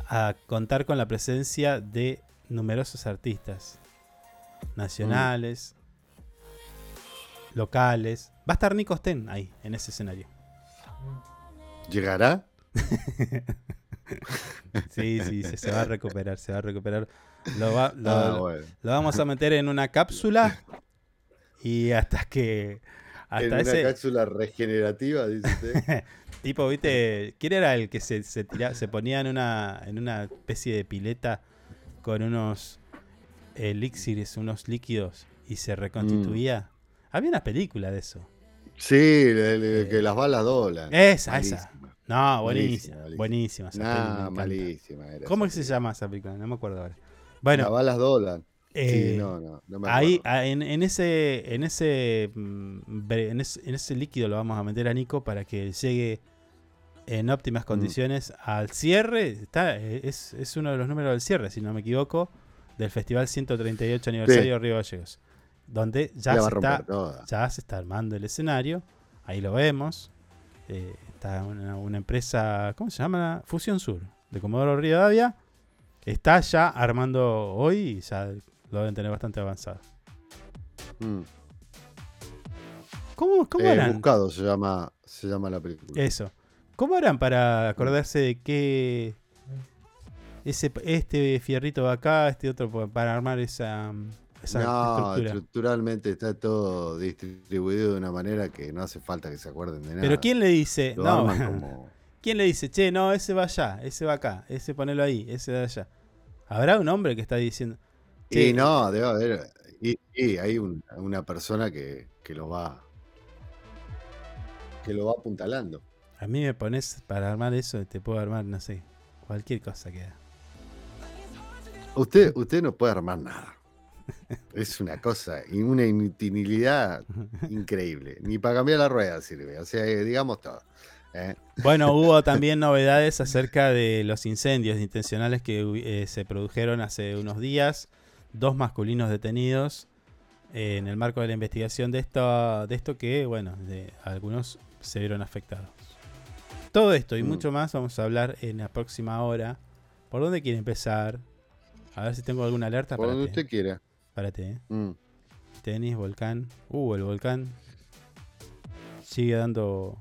Speaker 2: a- a contar con la presencia de numerosos artistas nacionales, locales. Va a estar Nico Sten ahí, en ese escenario.
Speaker 3: ¿Llegará?
Speaker 2: Sí, sí, se va a recuperar, se va a recuperar. Lo, va- lo-
Speaker 3: Ah, bueno.
Speaker 2: lo vamos a meter en una cápsula y hasta que... Hasta
Speaker 3: en una
Speaker 2: ese
Speaker 3: cápsula regenerativa, dice usted.
Speaker 2: tipo, viste, ¿quién era el que se, se, tira- se ponía en una, en una especie de pileta con unos elixires, unos líquidos y se reconstituía? Había una película de eso.
Speaker 3: Sí, le- que las balas doblan.
Speaker 2: Esa, esa. No, buenísima. Buenísima.
Speaker 3: Nah, malísima era
Speaker 2: ¿Cómo que se llama esa película? No me acuerdo ahora. Bueno,
Speaker 3: Las balas doblan.
Speaker 2: Eh,
Speaker 3: sí, no, no, no me
Speaker 2: Ahí, ah, en, en ese, en ese, mm, en ese, en ese líquido lo vamos a meter a Nico para que llegue en
Speaker 3: Mm.
Speaker 2: óptimas condiciones al cierre. Está, eh, es, es uno de los números del cierre, si no me equivoco, del Festival 138 aniversario de Río Gallegos, donde ya se, está, ya se está armando el escenario. Ahí lo vemos. Eh, está una, una empresa, ¿cómo se llama? Fusión Sur, de Comodoro Rivadavia. Está ya armando hoy y ya lo deben tener bastante avanzado.
Speaker 3: Mm.
Speaker 2: ¿Cómo, cómo
Speaker 3: Eh,
Speaker 2: harán?
Speaker 3: Buscado se llama, se llama la película.
Speaker 2: Eso. ¿Cómo harán para acordarse de qué ese, este fierrito va acá, este otro pa- para armar esa, esa
Speaker 3: no,
Speaker 2: estructura?
Speaker 3: estructuralmente está todo distribuido de una manera que no hace falta que se acuerden de nada.
Speaker 2: Pero ¿quién le dice?
Speaker 3: Lo
Speaker 2: No.
Speaker 3: como-
Speaker 2: ¿Quién le dice? Che, no, ese va allá, ese va acá, ese ponelo ahí, ese de allá. ¿Habrá un hombre que está diciendo?
Speaker 3: Y
Speaker 2: "Che,
Speaker 3: no, debe haber. Y, y hay un- una persona que, que lo va. que lo va apuntalando.
Speaker 2: A mí me pones para armar eso, te puedo armar, no sé, cualquier cosa queda.
Speaker 3: Usted, usted no puede armar nada. Es una cosa, y una inutilidad increíble. Ni para cambiar la rueda sirve. O sea, eh, digamos todo. ¿eh?
Speaker 2: Bueno, hubo también novedades acerca de los incendios intencionales que eh, se produjeron hace unos días. Dos masculinos detenidos eh, en el marco de la investigación de esto, de esto que, bueno, de- algunos se vieron afectados. Todo esto y
Speaker 3: Mm.
Speaker 2: mucho más vamos a hablar en la próxima hora. ¿Por dónde quiere empezar? A ver si tengo alguna alerta.
Speaker 3: Por donde usted quiera.
Speaker 2: Párate, eh.
Speaker 3: Mm.
Speaker 2: Tenis, volcán. Uh, el volcán sigue dando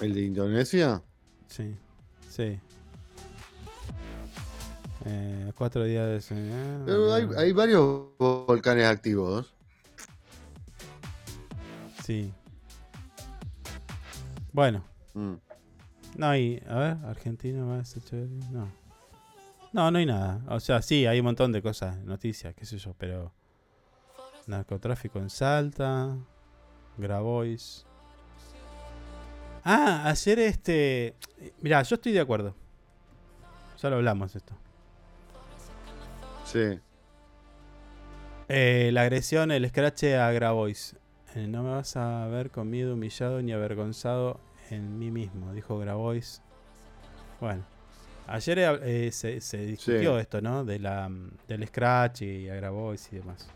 Speaker 3: ¿El de Indonesia?
Speaker 2: Sí, sí. Eh, cuatro días. eh,
Speaker 3: Pero hay, hay varios volcanes activos.
Speaker 2: Sí. Bueno,
Speaker 3: Mm.
Speaker 2: no hay. A ver, Argentina más Echeverría, No. No, no hay nada. O sea, sí, hay un montón de cosas, noticias, qué sé yo, pero. Narcotráfico en Salta. Grabois. Ah, ayer este. Mirá, yo estoy de acuerdo. Ya lo hablamos esto.
Speaker 3: Sí.
Speaker 2: Eh, la agresión, el scratch a Grabois. Eh, no me vas a ver con miedo, humillado ni avergonzado en mí mismo, dijo Grabois. Bueno, ayer eh, se, se discutió
Speaker 3: Sí.
Speaker 2: esto, ¿no? De la, mm, del scratch y a Grabois y demás.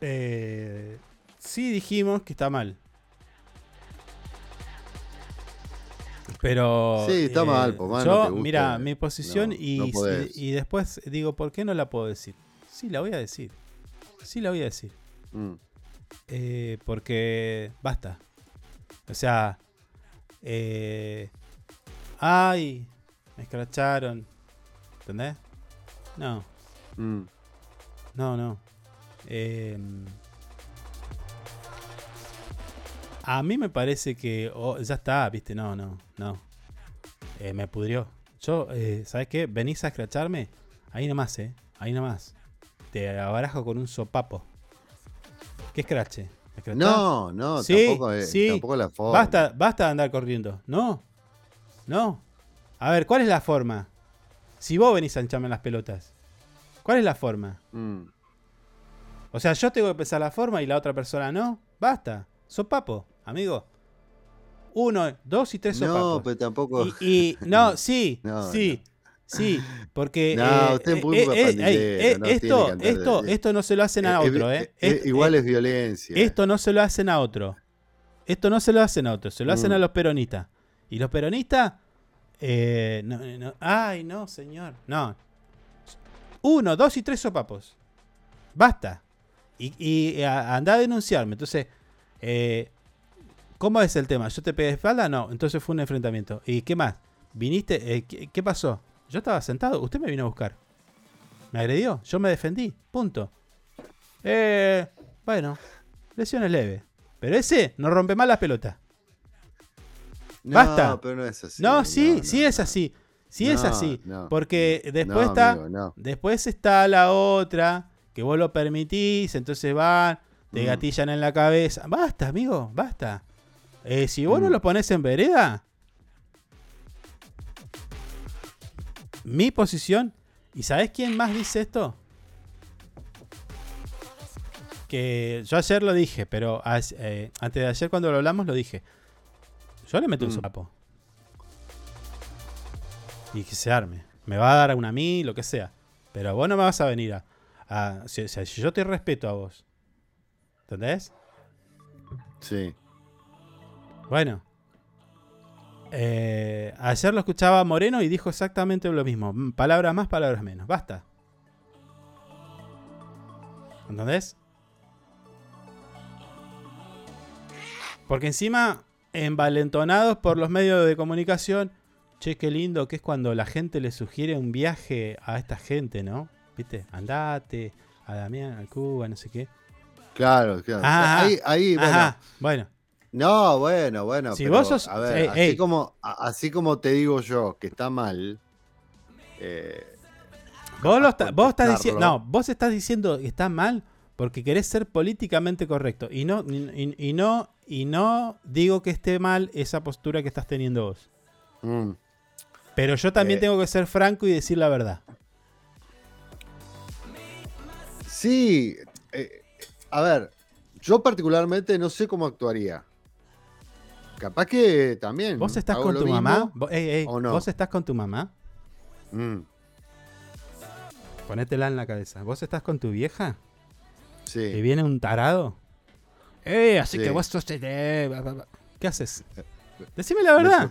Speaker 2: Eh, sí dijimos que está mal. Pero.
Speaker 3: Sí, está
Speaker 2: eh,
Speaker 3: mal, po, man,
Speaker 2: Yo, mira, mi posición
Speaker 3: no,
Speaker 2: y,
Speaker 3: no podés.
Speaker 2: y después digo, ¿por qué no la puedo decir? Sí, la voy a decir. Sí, la voy a decir.
Speaker 3: Mm.
Speaker 2: Eh, porque basta. O sea, eh, ay, me escracharon. ¿Entendés? No,
Speaker 3: Mm.
Speaker 2: no, no. Eh, a mí me parece que oh, ya está, viste, no, no, no. Eh, me pudrió. Yo, eh, ¿sabes qué? Venís a escracharme. Ahí nomás, eh. Ahí nomás. Te abarajo con un sopapo. ¿Qué escrache?
Speaker 3: No, no,
Speaker 2: Sí,
Speaker 3: tampoco, es,
Speaker 2: sí.
Speaker 3: tampoco la forma.
Speaker 2: Basta, basta de andar corriendo. No. No. A ver, ¿cuál es la forma? Si vos venís a hincharme las pelotas, ¿cuál es la forma?
Speaker 3: Mm.
Speaker 2: O sea, yo tengo que pensar la forma y la otra persona no. Basta. Sos papo, amigo. Uno, dos y tres
Speaker 3: No,
Speaker 2: sopapos.
Speaker 3: pero tampoco.
Speaker 2: Y, y- no, sí,
Speaker 3: No,
Speaker 2: sí, sí, porque
Speaker 3: No,
Speaker 2: eh,
Speaker 3: usted es
Speaker 2: eh,
Speaker 3: muy
Speaker 2: eh, eh,
Speaker 3: no
Speaker 2: esto, esto,
Speaker 3: de-
Speaker 2: esto no se lo hacen a otro,
Speaker 3: eh, igual es violencia.
Speaker 2: Esto no se lo hacen a otro. Esto no se lo hacen a otro, se lo hacen
Speaker 3: Mm.
Speaker 2: a los peronistas. Y los peronistas, eh, no, no, ay, no, señor, no. Uno, dos y tres sopapos. Basta. Y, y anda a denunciarme. Entonces, ¿cómo es el tema? ¿Yo te pegué de espalda? No, entonces fue un enfrentamiento. ¿Y qué más? ¿Viniste? ¿qué, qué pasó? Yo estaba sentado, usted me vino a buscar. ¿Me agredió? Yo me defendí. Punto. Eh, bueno, lesiones leves. Pero ese no rompe más las pelotas.
Speaker 3: No,
Speaker 2: Basta.
Speaker 3: pero no es así.
Speaker 2: No, sí,
Speaker 3: no,
Speaker 2: sí es así. Sí es así. porque después
Speaker 3: No,
Speaker 2: está.
Speaker 3: amigo.
Speaker 2: Después está la otra. Que vos lo permitís. Entonces van. Te
Speaker 3: Mm.
Speaker 2: gatillan en la cabeza. Basta, amigo. Basta. Eh, si vos no
Speaker 3: Mm.
Speaker 2: lo pones en vereda. Mi posición. ¿Y sabés quién más dice esto? Que yo ayer lo dije, pero eh, antes de ayer cuando lo hablamos lo dije. Yo le meto un
Speaker 3: Mm.
Speaker 2: sapo. Y que se arme. Me va a dar a una a mí, lo que sea. Pero vos no me vas a venir a... a- si, si yo te respeto a vos. ¿Entendés?
Speaker 3: Sí.
Speaker 2: Bueno. Eh, ayer lo escuchaba Moreno y dijo exactamente lo mismo. Mm, Palabras más, palabras menos. Basta. ¿Entendés? Porque encima, envalentonados por los medios de comunicación, che, qué lindo que es cuando la gente le sugiere un viaje a esta gente, ¿no? ¿Viste? Andate, a Damián, a Cuba, no sé qué.
Speaker 3: Claro, claro.
Speaker 2: Ah,
Speaker 3: ahí, ahí, bueno.
Speaker 2: Bueno.
Speaker 3: No, bueno, bueno.
Speaker 2: Si
Speaker 3: pero,
Speaker 2: vos sos-
Speaker 3: A ver,
Speaker 2: Ey,
Speaker 3: así,
Speaker 2: ey.
Speaker 3: Como, así como te digo yo que está mal. eh,
Speaker 2: Vos, lo está- vos estás diciendo, no, vos estás diciendo que está mal porque querés ser políticamente correcto y no y, y no y no digo que esté mal esa postura que estás teniendo vos.
Speaker 3: mm,
Speaker 2: Pero yo también
Speaker 3: Eh.
Speaker 2: tengo que ser franco y decir la verdad.
Speaker 3: sí. eh, a ver, yo particularmente no sé cómo actuaría. Capaz que también.
Speaker 2: ¿Vos estás con tu
Speaker 3: mismo,
Speaker 2: mamá? Vo- ey, ey,
Speaker 3: ¿o no?
Speaker 2: ¿Vos estás con tu mamá?
Speaker 3: Mm,
Speaker 2: Ponétela en la cabeza. ¿Vos estás con tu vieja?
Speaker 3: sí.
Speaker 2: ¿Que viene un tarado? Eh, así
Speaker 3: Sí.
Speaker 2: que vos sos... eh. ¿Qué haces? Decime la verdad.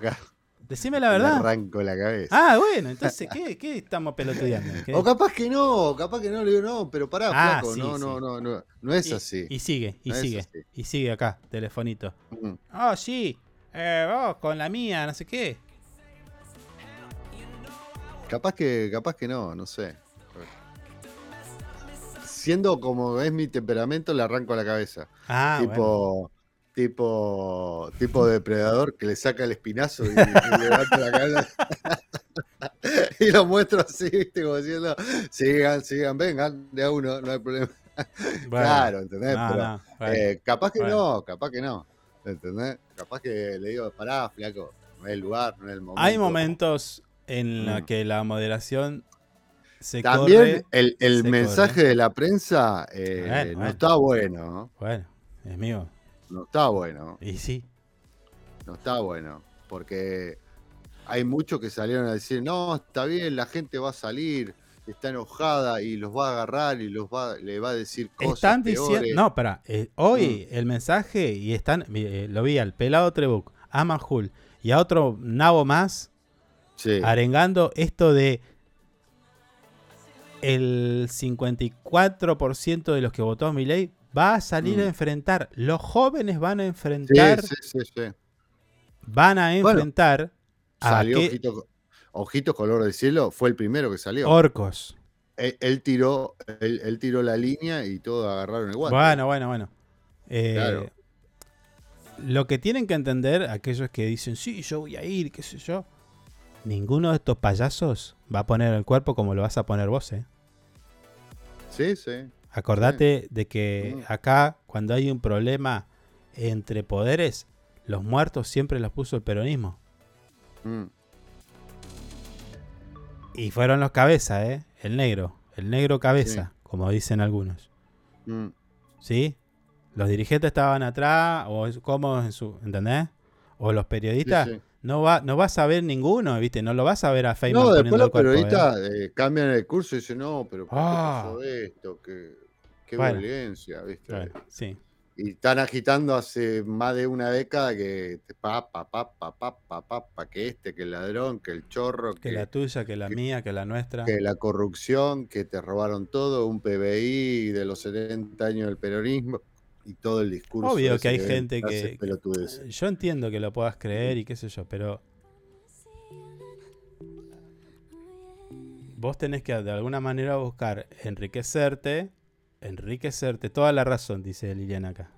Speaker 2: Decime la
Speaker 3: me
Speaker 2: verdad.
Speaker 3: arranco la cabeza.
Speaker 2: Ah, bueno, entonces, ¿qué, qué estamos pelotudeando? ¿Qué?
Speaker 3: O capaz que no, capaz que no, le digo, no, pero pará,
Speaker 2: Ah,
Speaker 3: flaco,
Speaker 2: sí,
Speaker 3: no,
Speaker 2: sí.
Speaker 3: no, no, no, no es
Speaker 2: Y-
Speaker 3: así.
Speaker 2: Y sigue, y
Speaker 3: No
Speaker 2: sigue, y sigue acá, telefonito.
Speaker 3: Mm.
Speaker 2: Ah, sí, eh, vos con la mía, no sé qué.
Speaker 3: Capaz que, capaz que no, no sé. Siendo como es mi temperamento, le arranco la cabeza.
Speaker 2: Ah, bueno.
Speaker 3: Tipo, tipo, depredador que le saca el espinazo y, y levanta la cabeza. y lo muestro así, viste, como diciendo, sigan, sigan, vengan, de a uno, no hay problema.
Speaker 2: Bueno.
Speaker 3: claro, ¿entendés?
Speaker 2: No,
Speaker 3: Pero,
Speaker 2: no, bueno.
Speaker 3: eh, capaz que
Speaker 2: Bueno.
Speaker 3: no, capaz que no. ¿Entendés? Capaz que le digo, pará, flaco, no es el lugar, no es el momento.
Speaker 2: Hay momentos en los
Speaker 3: Mm.
Speaker 2: que la moderación se
Speaker 3: También
Speaker 2: corre.
Speaker 3: el, el
Speaker 2: se
Speaker 3: mensaje
Speaker 2: corre.
Speaker 3: de la prensa eh,
Speaker 2: Bueno,
Speaker 3: no está bueno.
Speaker 2: Bueno, es mío.
Speaker 3: No está bueno.
Speaker 2: Y sí.
Speaker 3: No está bueno. Porque hay muchos que salieron a decir, no, está bien, la gente va a salir, está enojada y los va a agarrar y los va, le va a decir cosas
Speaker 2: Están diciendo.
Speaker 3: peores. Mm.
Speaker 2: No, para. hoy el mensaje, y están. eh, lo vi al pelado Trebuc, a Majul y a otro nabo más
Speaker 3: Sí.
Speaker 2: arengando esto de. El 54% de los que votó a Milei va a salir
Speaker 3: Mm.
Speaker 2: a enfrentar. Los jóvenes van a enfrentar.
Speaker 3: sí, sí, sí.
Speaker 2: Van a
Speaker 3: Bueno,
Speaker 2: enfrentar a
Speaker 3: Salió
Speaker 2: qué-
Speaker 3: Ojito, Ojito Color del Cielo, fue el primero que salió.
Speaker 2: orcos.
Speaker 3: Él, él tiró, él, él tiró la línea y todos agarraron el guante.
Speaker 2: Bueno, bueno, bueno. Eh,
Speaker 3: Claro.
Speaker 2: Lo que tienen que entender aquellos que dicen, sí, yo voy a ir, qué sé yo. Ninguno de estos payasos va a poner el cuerpo como lo vas a poner vos, ¿eh?
Speaker 3: Sí, sí.
Speaker 2: Acordate de que acá, cuando hay un problema entre poderes, los muertos siempre los puso el peronismo.
Speaker 3: Mm.
Speaker 2: Y fueron los cabeza, ¿eh? El negro. El negro cabeza, como dicen algunos.
Speaker 3: Mm.
Speaker 2: ¿Sí? Los dirigentes estaban atrás, o es- cómodos en su. ¿Entendés? O los periodistas.
Speaker 3: Sí, sí.
Speaker 2: No, va, no vas a ver ninguno, ¿viste? No lo vas a ver a Feynman
Speaker 3: No, después los
Speaker 2: ¿eh?
Speaker 3: periodistas eh, cambian el curso y dicen, no, pero ¿por qué
Speaker 2: Ah.
Speaker 3: pasó esto? ¿Qué, Qué violencia, ¿viste?
Speaker 2: Sí.
Speaker 3: Y están agitando hace más de una década que papá, papá, papá, papá, que este, que el ladrón, que el chorro.
Speaker 2: Que,
Speaker 3: que
Speaker 2: la tuya, que la mía, que la nuestra.
Speaker 3: Que la corrupción, que te robaron todo, un PBI de los 70 años del peronismo y todo el discurso.
Speaker 2: Obvio que hay gente
Speaker 3: que...
Speaker 2: que
Speaker 3: eh,
Speaker 2: yo entiendo que lo puedas creer y qué sé yo, pero... Vos tenés que de alguna manera buscar enriquecerte Enriquecerte. Toda la razón, dice Liliana acá.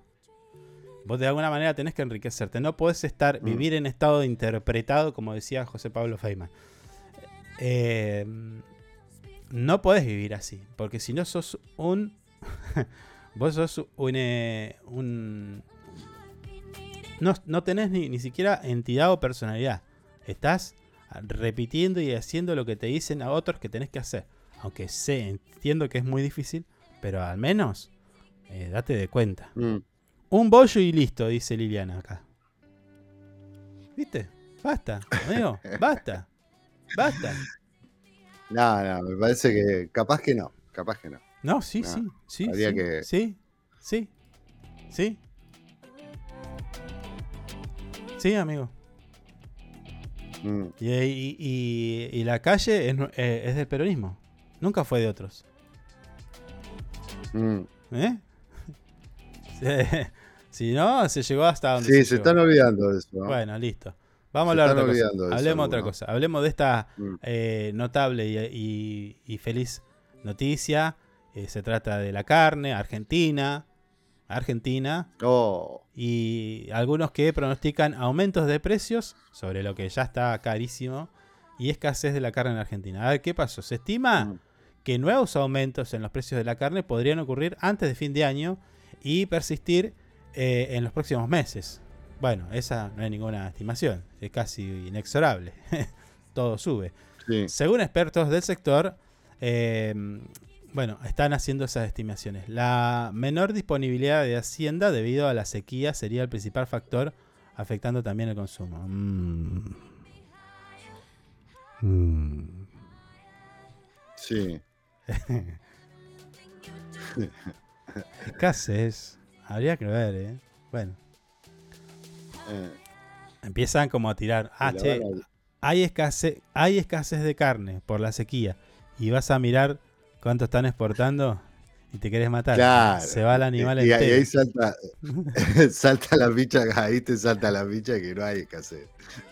Speaker 2: Vos de alguna manera tenés que enriquecerte. No podés estar,
Speaker 3: Mm.
Speaker 2: vivir en estado de interpretado, como decía José Pablo Feynman. Eh, no podés vivir así. Porque si no sos un. vos sos un. eh, un no, no tenés ni, ni siquiera entidad o personalidad. Estás repitiendo y haciendo lo que te dicen a otros que tenés que hacer. Aunque sé, entiendo que es muy difícil, pero al menos eh, date de cuenta.
Speaker 3: Mm.
Speaker 2: Un bollo y listo, dice Liliana acá. ¿Viste? Basta, amigo, basta. Basta.
Speaker 3: No, no, me parece que capaz que no, capaz que no.
Speaker 2: No, sí,
Speaker 3: No,
Speaker 2: sí, sí.
Speaker 3: habría
Speaker 2: sí,
Speaker 3: que-
Speaker 2: sí, sí, sí. Sí, amigo.
Speaker 3: Mm.
Speaker 2: Y, y- y- y la calle es, eh, es del peronismo. Nunca fue de otros.
Speaker 3: Mm.
Speaker 2: ¿Eh? Si no, se llegó hasta donde
Speaker 3: Sí,
Speaker 2: se
Speaker 3: están olvidando de eso. ¿no?
Speaker 2: Bueno, listo. Vamos
Speaker 3: Se
Speaker 2: a hablar de otra cosa. Hablemos de otra cosa. Hablemos de esta
Speaker 3: Mm.
Speaker 2: eh, notable y, y- y feliz noticia. Eh, se trata de la carne, Argentina. Argentina.
Speaker 3: Oh,
Speaker 2: Y algunos que pronostican aumentos de precios sobre lo que ya está carísimo y escasez de la carne en Argentina. A ver, ¿qué pasó? Se estima
Speaker 3: Mm.
Speaker 2: Que nuevos aumentos en los precios de la carne podrían ocurrir antes de fin de año y persistir eh, en los próximos meses. Bueno, esa no hay ninguna estimación, es casi inexorable. Todo sube.
Speaker 3: sí.
Speaker 2: Según expertos del sector, eh, bueno, están haciendo esas estimaciones. La menor disponibilidad de Hacienda debido a la sequía sería el principal factor afectando también el consumo. Mm. Mm.
Speaker 3: Sí.
Speaker 2: Escasez. Habría que ver, ¿eh? Bueno,
Speaker 3: Eh,
Speaker 2: empiezan como a tirar. Ah, che, hay escasez, hay escasez de carne por la sequía. Y vas a mirar cuánto están exportando y te querés matar.
Speaker 3: Claro.
Speaker 2: Se va el animal
Speaker 3: y, y
Speaker 2: entero.
Speaker 3: ahí salta, salta la ficha, ahí te salta la ficha que no hay que hacer.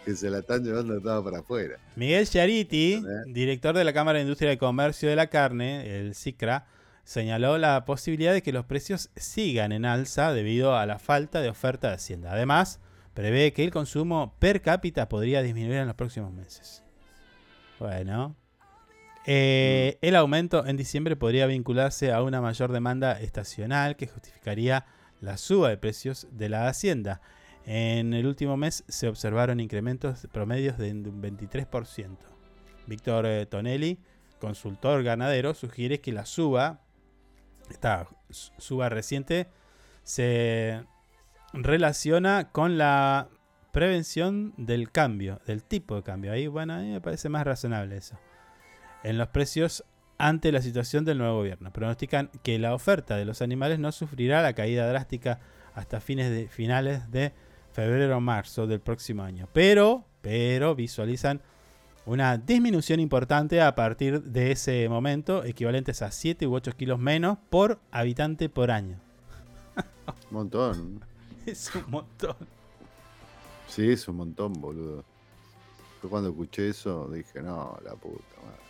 Speaker 3: Que se la están llevando toda para afuera.
Speaker 2: Miguel Chiariti, director de la Cámara de Industria de Comercio de la Carne, el CICRA, señaló la posibilidad de que los precios sigan en alza debido a la falta de oferta de Hacienda. Además, prevé que el consumo per cápita podría disminuir en los próximos meses. Bueno. Eh, el aumento en diciembre podría vincularse a una mayor demanda estacional que justificaría la suba de precios de la Hacienda. En el último mes se observaron incrementos promedios de un 23%. Víctor eh, Tonelli, consultor ganadero, sugiere que la suba, esta su- suba reciente, se relaciona con la prevención del cambio, del tipo de cambio. Ahí, bueno, a mí me parece más razonable eso. En los precios ante la situación del nuevo gobierno. Pronostican que la oferta de los animales no sufrirá la caída drástica hasta fines de, finales de febrero o marzo del próximo año. Pero, pero visualizan una disminución importante a partir de ese momento, equivalentes a 7 u 8 kilos menos por habitante por año.
Speaker 3: Un montón.
Speaker 2: Es un montón.
Speaker 3: Sí, es un montón, boludo. Yo cuando escuché eso dije, no, la puta madre.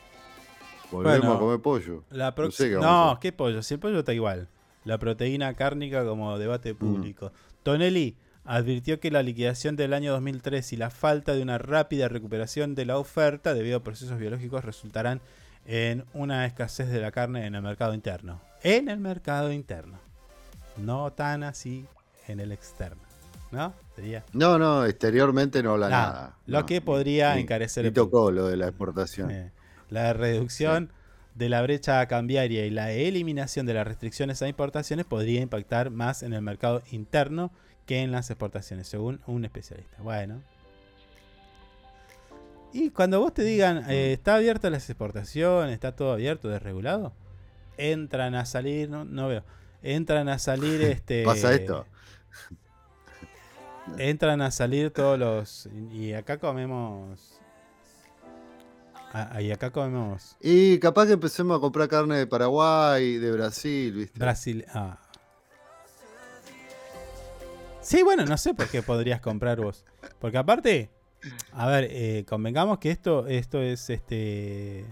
Speaker 3: Volvemos
Speaker 2: Bueno,
Speaker 3: a comer pollo.
Speaker 2: La
Speaker 3: No sé qué
Speaker 2: no,
Speaker 3: vamos a hacer.
Speaker 2: ¿qué pollo? Si el pollo está igual. La proteína cárnica como debate
Speaker 3: Mm.
Speaker 2: público. Tonelli advirtió que la liquidación del año 2003 y la falta de una rápida recuperación de la oferta debido a procesos biológicos resultarán en una escasez de la carne en el mercado interno. En el mercado interno. no tan así en el externo. ¿No? Sería.
Speaker 3: No, no, exteriormente no habla
Speaker 2: Nada.
Speaker 3: nada.
Speaker 2: Lo
Speaker 3: No,
Speaker 2: que podría
Speaker 3: ni-
Speaker 2: encarecer
Speaker 3: ni
Speaker 2: el
Speaker 3: tocó lo de la exportación.
Speaker 2: Eh, la reducción de la brecha cambiaria y la eliminación de las restricciones a importaciones podría impactar más en el mercado interno que en las exportaciones, según un especialista. Bueno. Y cuando vos te digan, eh, está abierta las exportaciones, está todo abierto, desregulado, entran a salir, no, no veo, entran a salir este...
Speaker 3: Pasa esto.
Speaker 2: Entran a salir todos los... Y acá comemos... ah, Y acá comemos
Speaker 3: Y capaz que empecemos a comprar carne de Paraguay, de Brasil, ¿viste?
Speaker 2: Brasil. Ah. Sí, bueno, no sé por qué podrías comprar vos. Porque aparte, a ver, eh, convengamos que esto, esto es este.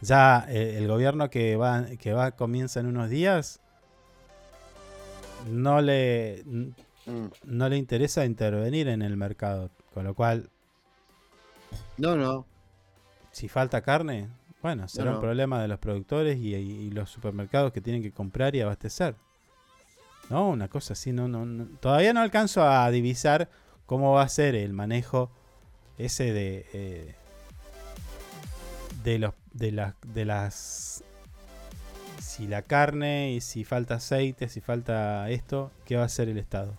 Speaker 2: Ya eh, el gobierno que va, que va comienza en unos días. No le.
Speaker 3: Mm.
Speaker 2: No le interesa intervenir en el mercado. Con lo cual,
Speaker 3: No, no.
Speaker 2: Si falta carne, bueno, será
Speaker 3: no.
Speaker 2: un problema de los productores y, y los supermercados que tienen que comprar y abastecer. No, una cosa así, no, no, no. Todavía no alcanzo a divisar cómo va a ser el manejo ese de eh, de los de las de las si la carne y si falta aceite, si falta esto, ¿qué va a hacer el Estado?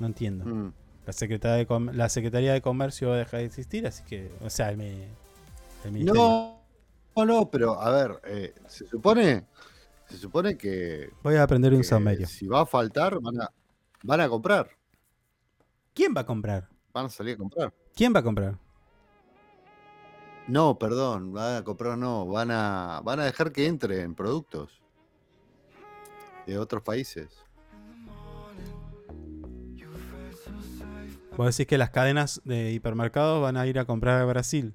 Speaker 2: No entiendo.
Speaker 3: Mm.
Speaker 2: La Secretaría de, la Secretaría de Comercio va a dejar de existir, así que, o sea, ministerio.
Speaker 3: No, no, pero a ver, eh, se supone, se supone que,
Speaker 2: Voy a aprender un
Speaker 3: que
Speaker 2: saumerio.
Speaker 3: si va a faltar, van a, van a comprar,
Speaker 2: ¿Quién va a comprar?
Speaker 3: van a salir a comprar.
Speaker 2: ¿Quién va a comprar?
Speaker 3: No, perdón, van a comprar no, van a, van a dejar que entren productos de otros países.
Speaker 2: Vos decís que las cadenas de hipermercados van a ir a comprar a Brasil.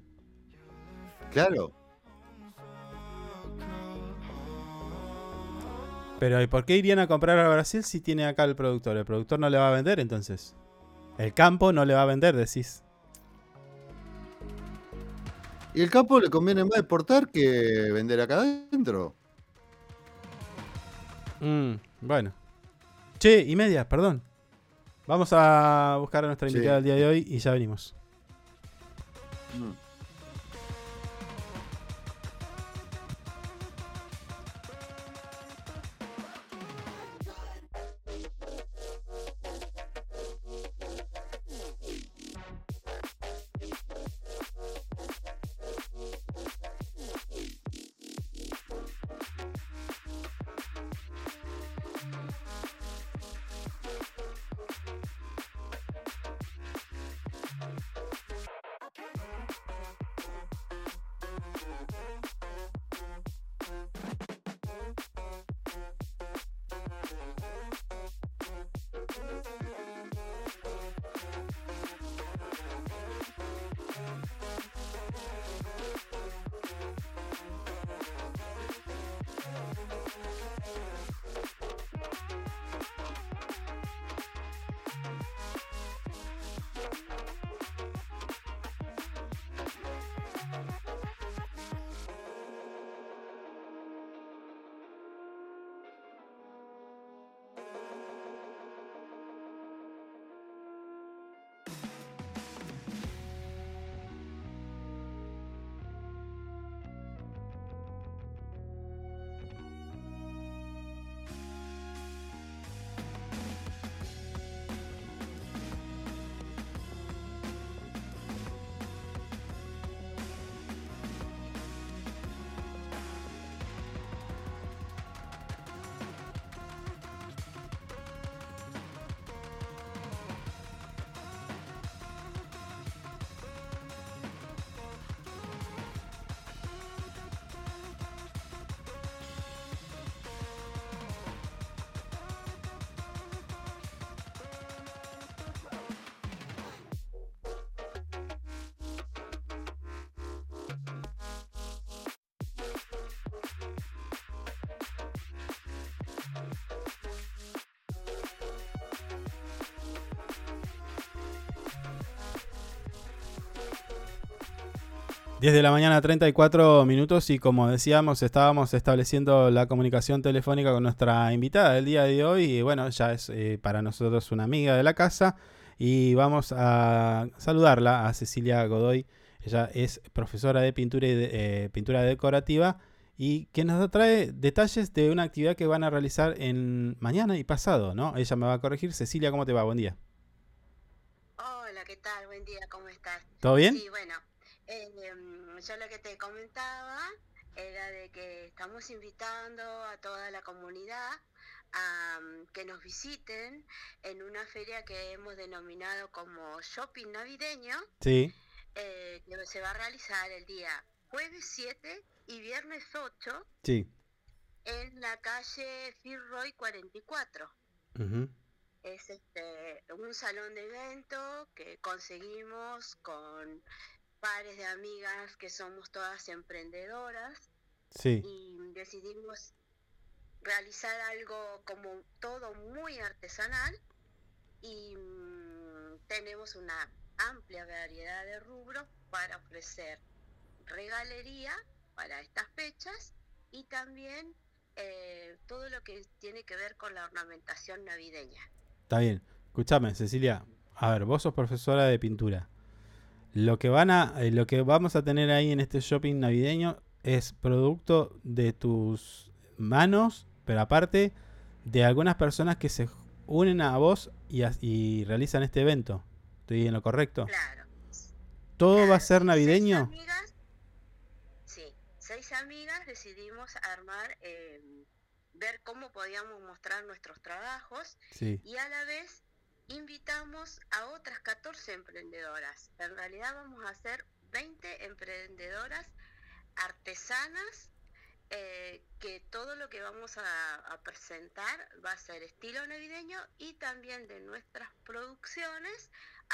Speaker 3: Claro,
Speaker 2: Pero ¿y por qué irían a comprar a Brasil si tiene acá el productor? El productor no le va a vender entonces. El campo no le va a vender, decís.
Speaker 3: y el campo le conviene más exportar que vender acá adentro.
Speaker 2: Mm, bueno. Che, y media, perdón. Vamos a buscar a nuestra
Speaker 3: Sí.
Speaker 2: invitada del día de hoy y ya venimos.
Speaker 3: Mm.
Speaker 2: 10 de la mañana, 34 minutos y como decíamos, estábamos estableciendo la comunicación telefónica con nuestra invitada del día de hoy y bueno, ya es eh, para nosotros una amiga de la casa y vamos a saludarla a Cecilia Godoy. Ella es profesora de pintura, y de, eh, pintura decorativa y que nos trae detalles de una actividad que van a realizar en mañana y pasado, ¿no? Ella me va a corregir. Cecilia, ¿cómo te va? Buen día.
Speaker 7: Hola, ¿qué tal? Buen día, ¿cómo estás?
Speaker 2: ¿Todo bien?
Speaker 7: Sí, bueno, eh, yo lo que te comentaba era de que estamos invitando a toda la comunidad a mm, que nos visiten en una feria que hemos denominado como Shopping Navideño,
Speaker 2: Sí.
Speaker 7: eh, que se va a realizar el día jueves 7 y viernes 8
Speaker 2: Sí.
Speaker 7: en la calle Firroy 44.
Speaker 2: Ujú.
Speaker 7: Es este, un salón de evento que conseguimos con pares de amigas que somos todas emprendedoras
Speaker 2: Sí.
Speaker 7: y decidimos realizar algo como todo muy artesanal y mm, tenemos una amplia variedad de rubros para ofrecer regalería para estas fechas y también eh, todo lo que tiene que ver con la ornamentación navideña.
Speaker 2: Está bien. Escúchame, Cecilia. A ver, vos sos profesora de pintura. Lo que van a, eh, lo que vamos a tener ahí en este shopping navideño es producto de tus manos, pero aparte de algunas personas que se unen a vos y, as- y realizan este evento. ¿Estoy en lo correcto?
Speaker 7: Claro.
Speaker 2: ¿Todo va a ser
Speaker 7: Seis
Speaker 2: navideño?
Speaker 7: amigas, sí, seis amigas decidimos armar, eh, ver cómo podíamos mostrar nuestros trabajos
Speaker 2: Sí.
Speaker 7: y a la vez invitamos a otras 14 emprendedoras. En realidad vamos a hacer 20 emprendedoras artesanas eh, que todo lo que vamos a, a presentar va a ser estilo navideño y también de nuestras producciones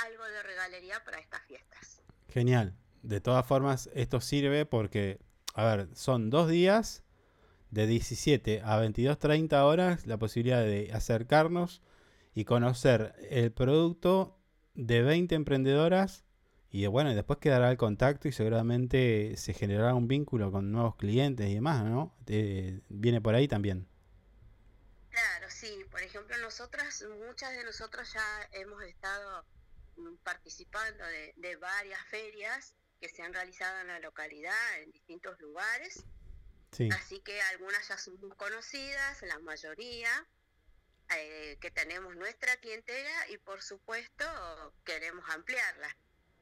Speaker 7: algo de regalería para estas fiestas.
Speaker 2: Genial. De todas formas, esto sirve porque, a ver, son dos días de 17 a 22.30 horas la posibilidad de acercarnos y conocer el producto de 20 emprendedoras y bueno, y después quedará el contacto y seguramente se generará un vínculo con nuevos clientes y demás, ¿no? Eh, viene por ahí también.
Speaker 7: Claro, sí. Por ejemplo, nosotras, muchas de nosotras ya hemos estado mm, participando de, de varias ferias que se han realizado en la localidad, en distintos lugares.
Speaker 2: Sí.
Speaker 7: Así que algunas ya son conocidas, la mayoría, eh, que tenemos nuestra clientela y por supuesto queremos ampliarla.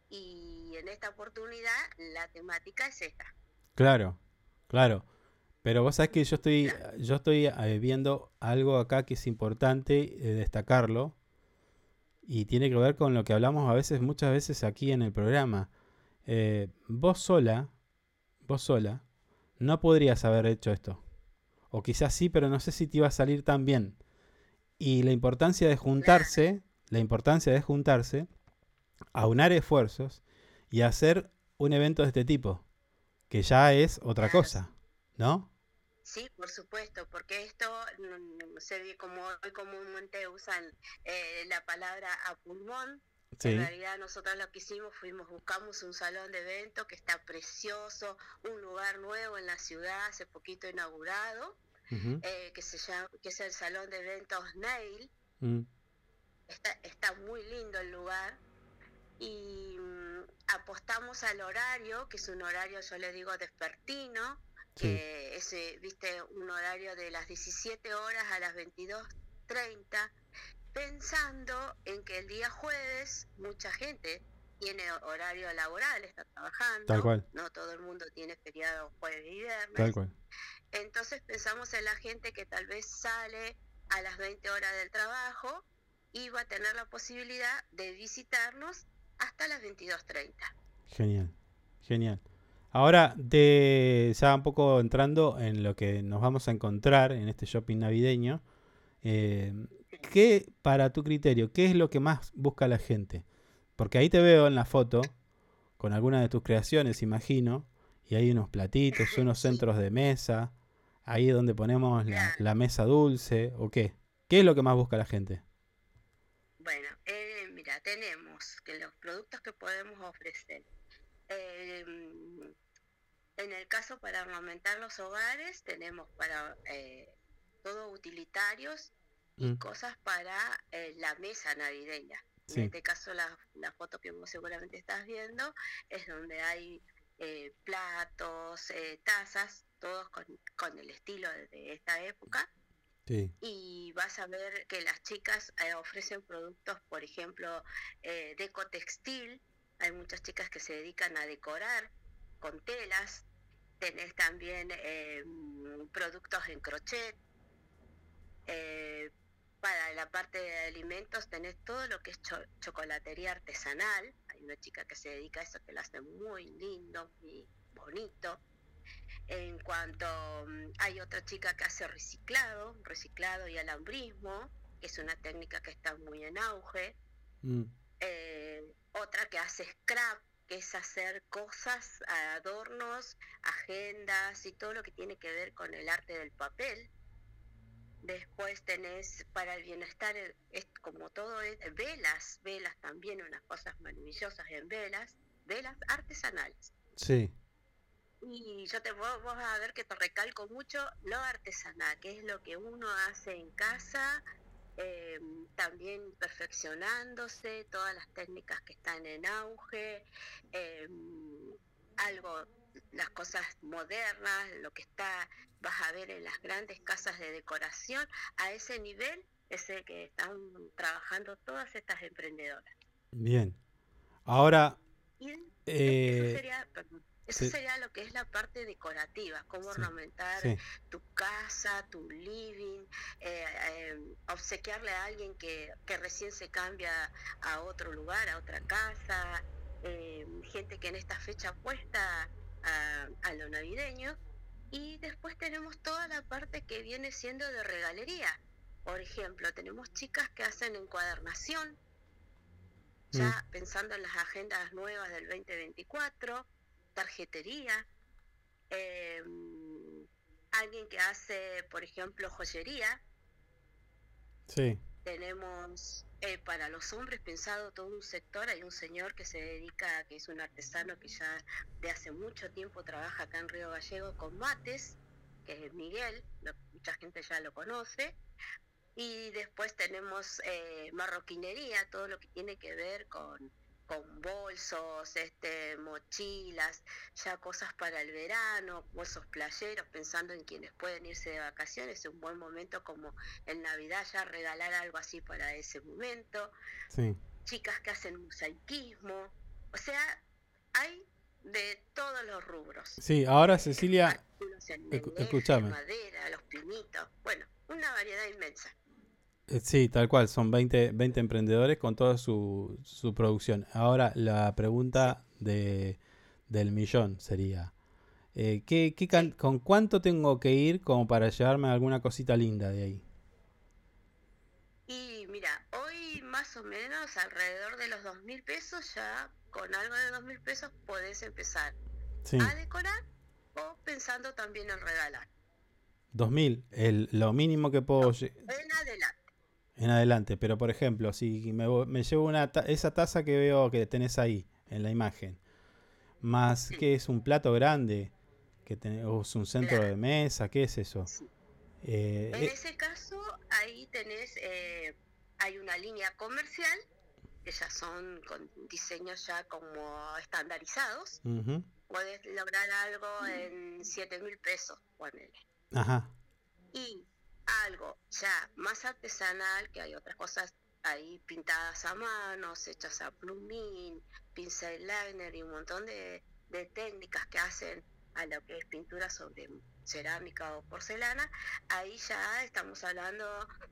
Speaker 7: Y en esta oportunidad la temática es esta.
Speaker 2: Claro, claro. Pero vos sabés que yo estoy, yo estoy eh, viendo algo acá que es importante eh, destacarlo y tiene que ver con lo que hablamos a veces, muchas veces aquí en el programa. Eh, vos sola, vos sola, no podrías haber hecho esto. O quizás sí, pero no sé si te iba a salir tan bien. Y la importancia de juntarse, la importancia de juntarse, aunar esfuerzos y hacer un evento de este tipo, que ya es otra cosa, ¿no?
Speaker 7: Sí, por supuesto, porque esto mm, se ve como hoy comúnmente usan eh, la palabra a pulmón.
Speaker 2: Sí.
Speaker 7: En realidad nosotros lo que hicimos fuimos, buscamos un salón de evento que está precioso, un lugar nuevo en la ciudad, hace poquito inaugurado, Eh, que se llama, que es el salón de eventos Nail.
Speaker 2: Mm,
Speaker 7: Está, está muy lindo el lugar y mm, apostamos al horario, que es un horario, yo le digo, despertino,
Speaker 2: Sí.
Speaker 7: que es, viste, un horario de las 17 horas a las 22.30, pensando en que el día jueves mucha gente tiene horario laboral, está trabajando,
Speaker 2: Tal cual.
Speaker 7: no todo el mundo tiene feriado jueves y viernes.
Speaker 2: Tal cual.
Speaker 7: Entonces pensamos en la gente que tal vez sale a las 20 horas del trabajo y va a tener la posibilidad de visitarnos hasta las 22.30.
Speaker 2: Genial, genial. Ahora, de, ya un poco entrando en lo que nos vamos a encontrar en este shopping navideño, eh, ¿qué, para tu criterio, qué es lo que más busca la gente? Porque ahí te veo en la foto con algunas de tus creaciones, imagino, y hay unos platitos, unos centros de mesa, ahí es donde ponemos la, la mesa dulce, ¿o qué? ¿Qué es lo que más busca la gente?
Speaker 7: Bueno, eh, mira, tenemos que los productos que podemos ofrecer. Em, en el caso para ornamentar los hogares, tenemos para eh, todo utilitarios y
Speaker 2: Mm.
Speaker 7: cosas para eh, la mesa navideña.
Speaker 2: Sí.
Speaker 7: En este caso, la, la foto que vos seguramente estás viendo es donde hay eh, platos, eh, tazas, todos con, con el estilo de, esta época.
Speaker 2: Sí.
Speaker 7: Y vas a ver que las chicas eh, ofrecen productos, por ejemplo, eh, deco textil. Hay muchas chicas que se dedican a decorar con telas. Tenés también eh, productos en crochet. Eh, para la parte de alimentos tenés todo lo que es cho- chocolatería artesanal. Hay una chica que se dedica a eso que lo hace muy lindo, muy bonito. En cuanto mm, hay otra chica que hace reciclado, reciclado y alambrismo, que es una técnica que está muy en auge.
Speaker 2: Mm.
Speaker 7: Eh, otra que hace scrap, que es hacer cosas, adornos, agendas y todo lo que tiene que ver con el arte del papel. Después tenés para el bienestar, eh, es como todo, es velas, velas también, unas cosas maravillosas en velas, velas artesanales.
Speaker 2: Sí.
Speaker 7: Y yo te vos, vos vas a ver que te recalco mucho lo artesanal, que es lo que uno hace en casa, eh, también perfeccionándose, todas las técnicas que están en auge, eh, algo, las cosas modernas, lo que está, vas a ver en las grandes casas de decoración, a ese nivel es el que están trabajando todas estas emprendedoras.
Speaker 2: Bien. Ahora,
Speaker 7: Y
Speaker 2: eh,
Speaker 7: eso sería, perdón, eso
Speaker 2: sí.
Speaker 7: sería lo que es la parte decorativa, cómo
Speaker 2: Sí,
Speaker 7: ornamentar
Speaker 2: sí.
Speaker 7: tu casa, tu living, eh, eh, obsequiarle a alguien que, que recién se cambia a otro lugar, a otra casa, eh, gente que en esta fecha apuesta a, a lo navideño. Y después tenemos toda la parte que viene siendo de regalería. Por ejemplo, tenemos chicas que hacen encuadernación, ya pensando en las agendas nuevas del 2024, tarjetería, eh, alguien que hace, por ejemplo, joyería,
Speaker 2: sí.
Speaker 7: tenemos eh, para los hombres pensado todo un sector, hay un señor que se dedica, que es un artesano que ya de hace mucho tiempo trabaja acá en Río Gallego con mates, que es Miguel, lo- mucha gente ya lo conoce, y después tenemos eh, marroquinería, todo lo que tiene que ver con, con bolsos, este, mochilas, ya cosas para el verano, bolsos playeros, pensando en quienes pueden irse de vacaciones, es un buen momento como en Navidad ya regalar algo así para ese momento,
Speaker 2: Sí.
Speaker 7: chicas que hacen mosaicismo, o sea, hay de todos los rubros.
Speaker 2: Sí, ahora Cecilia, escúchame.
Speaker 7: madera, los pinitos, bueno, una variedad inmensa.
Speaker 2: Sí, tal cual, son 20, 20 emprendedores con toda su, su producción. Ahora la pregunta de, del millón sería, eh, ¿qué, qué can- ¿con cuánto tengo que ir como para llevarme alguna cosita linda de ahí?
Speaker 7: Y mira, hoy más o menos alrededor de los dos mil pesos, ya con algo de dos mil pesos podés empezar
Speaker 2: Sí,
Speaker 7: a decorar o pensando también en regalar.
Speaker 2: 2000, el, lo mínimo que puedo lle-
Speaker 7: En adelante.
Speaker 2: En adelante, pero por ejemplo, si me, me llevo una ta- esa taza que veo que tenés ahí en la imagen, más que es un plato grande, que o es un centro de mesa, ¿qué es eso? Eh,
Speaker 7: En
Speaker 2: eh,
Speaker 7: ese caso, ahí tenés, eh, hay una línea comercial, que ya son con diseños ya como estandarizados. Podés lograr algo en 7 mil pesos, ponele.
Speaker 2: Ajá.
Speaker 7: y algo ya más artesanal, que hay otras cosas ahí pintadas a manos, hechas a plumín, pincel liner y un montón de, de técnicas que hacen a lo que es pintura sobre cerámica o porcelana, ahí ya estamos hablando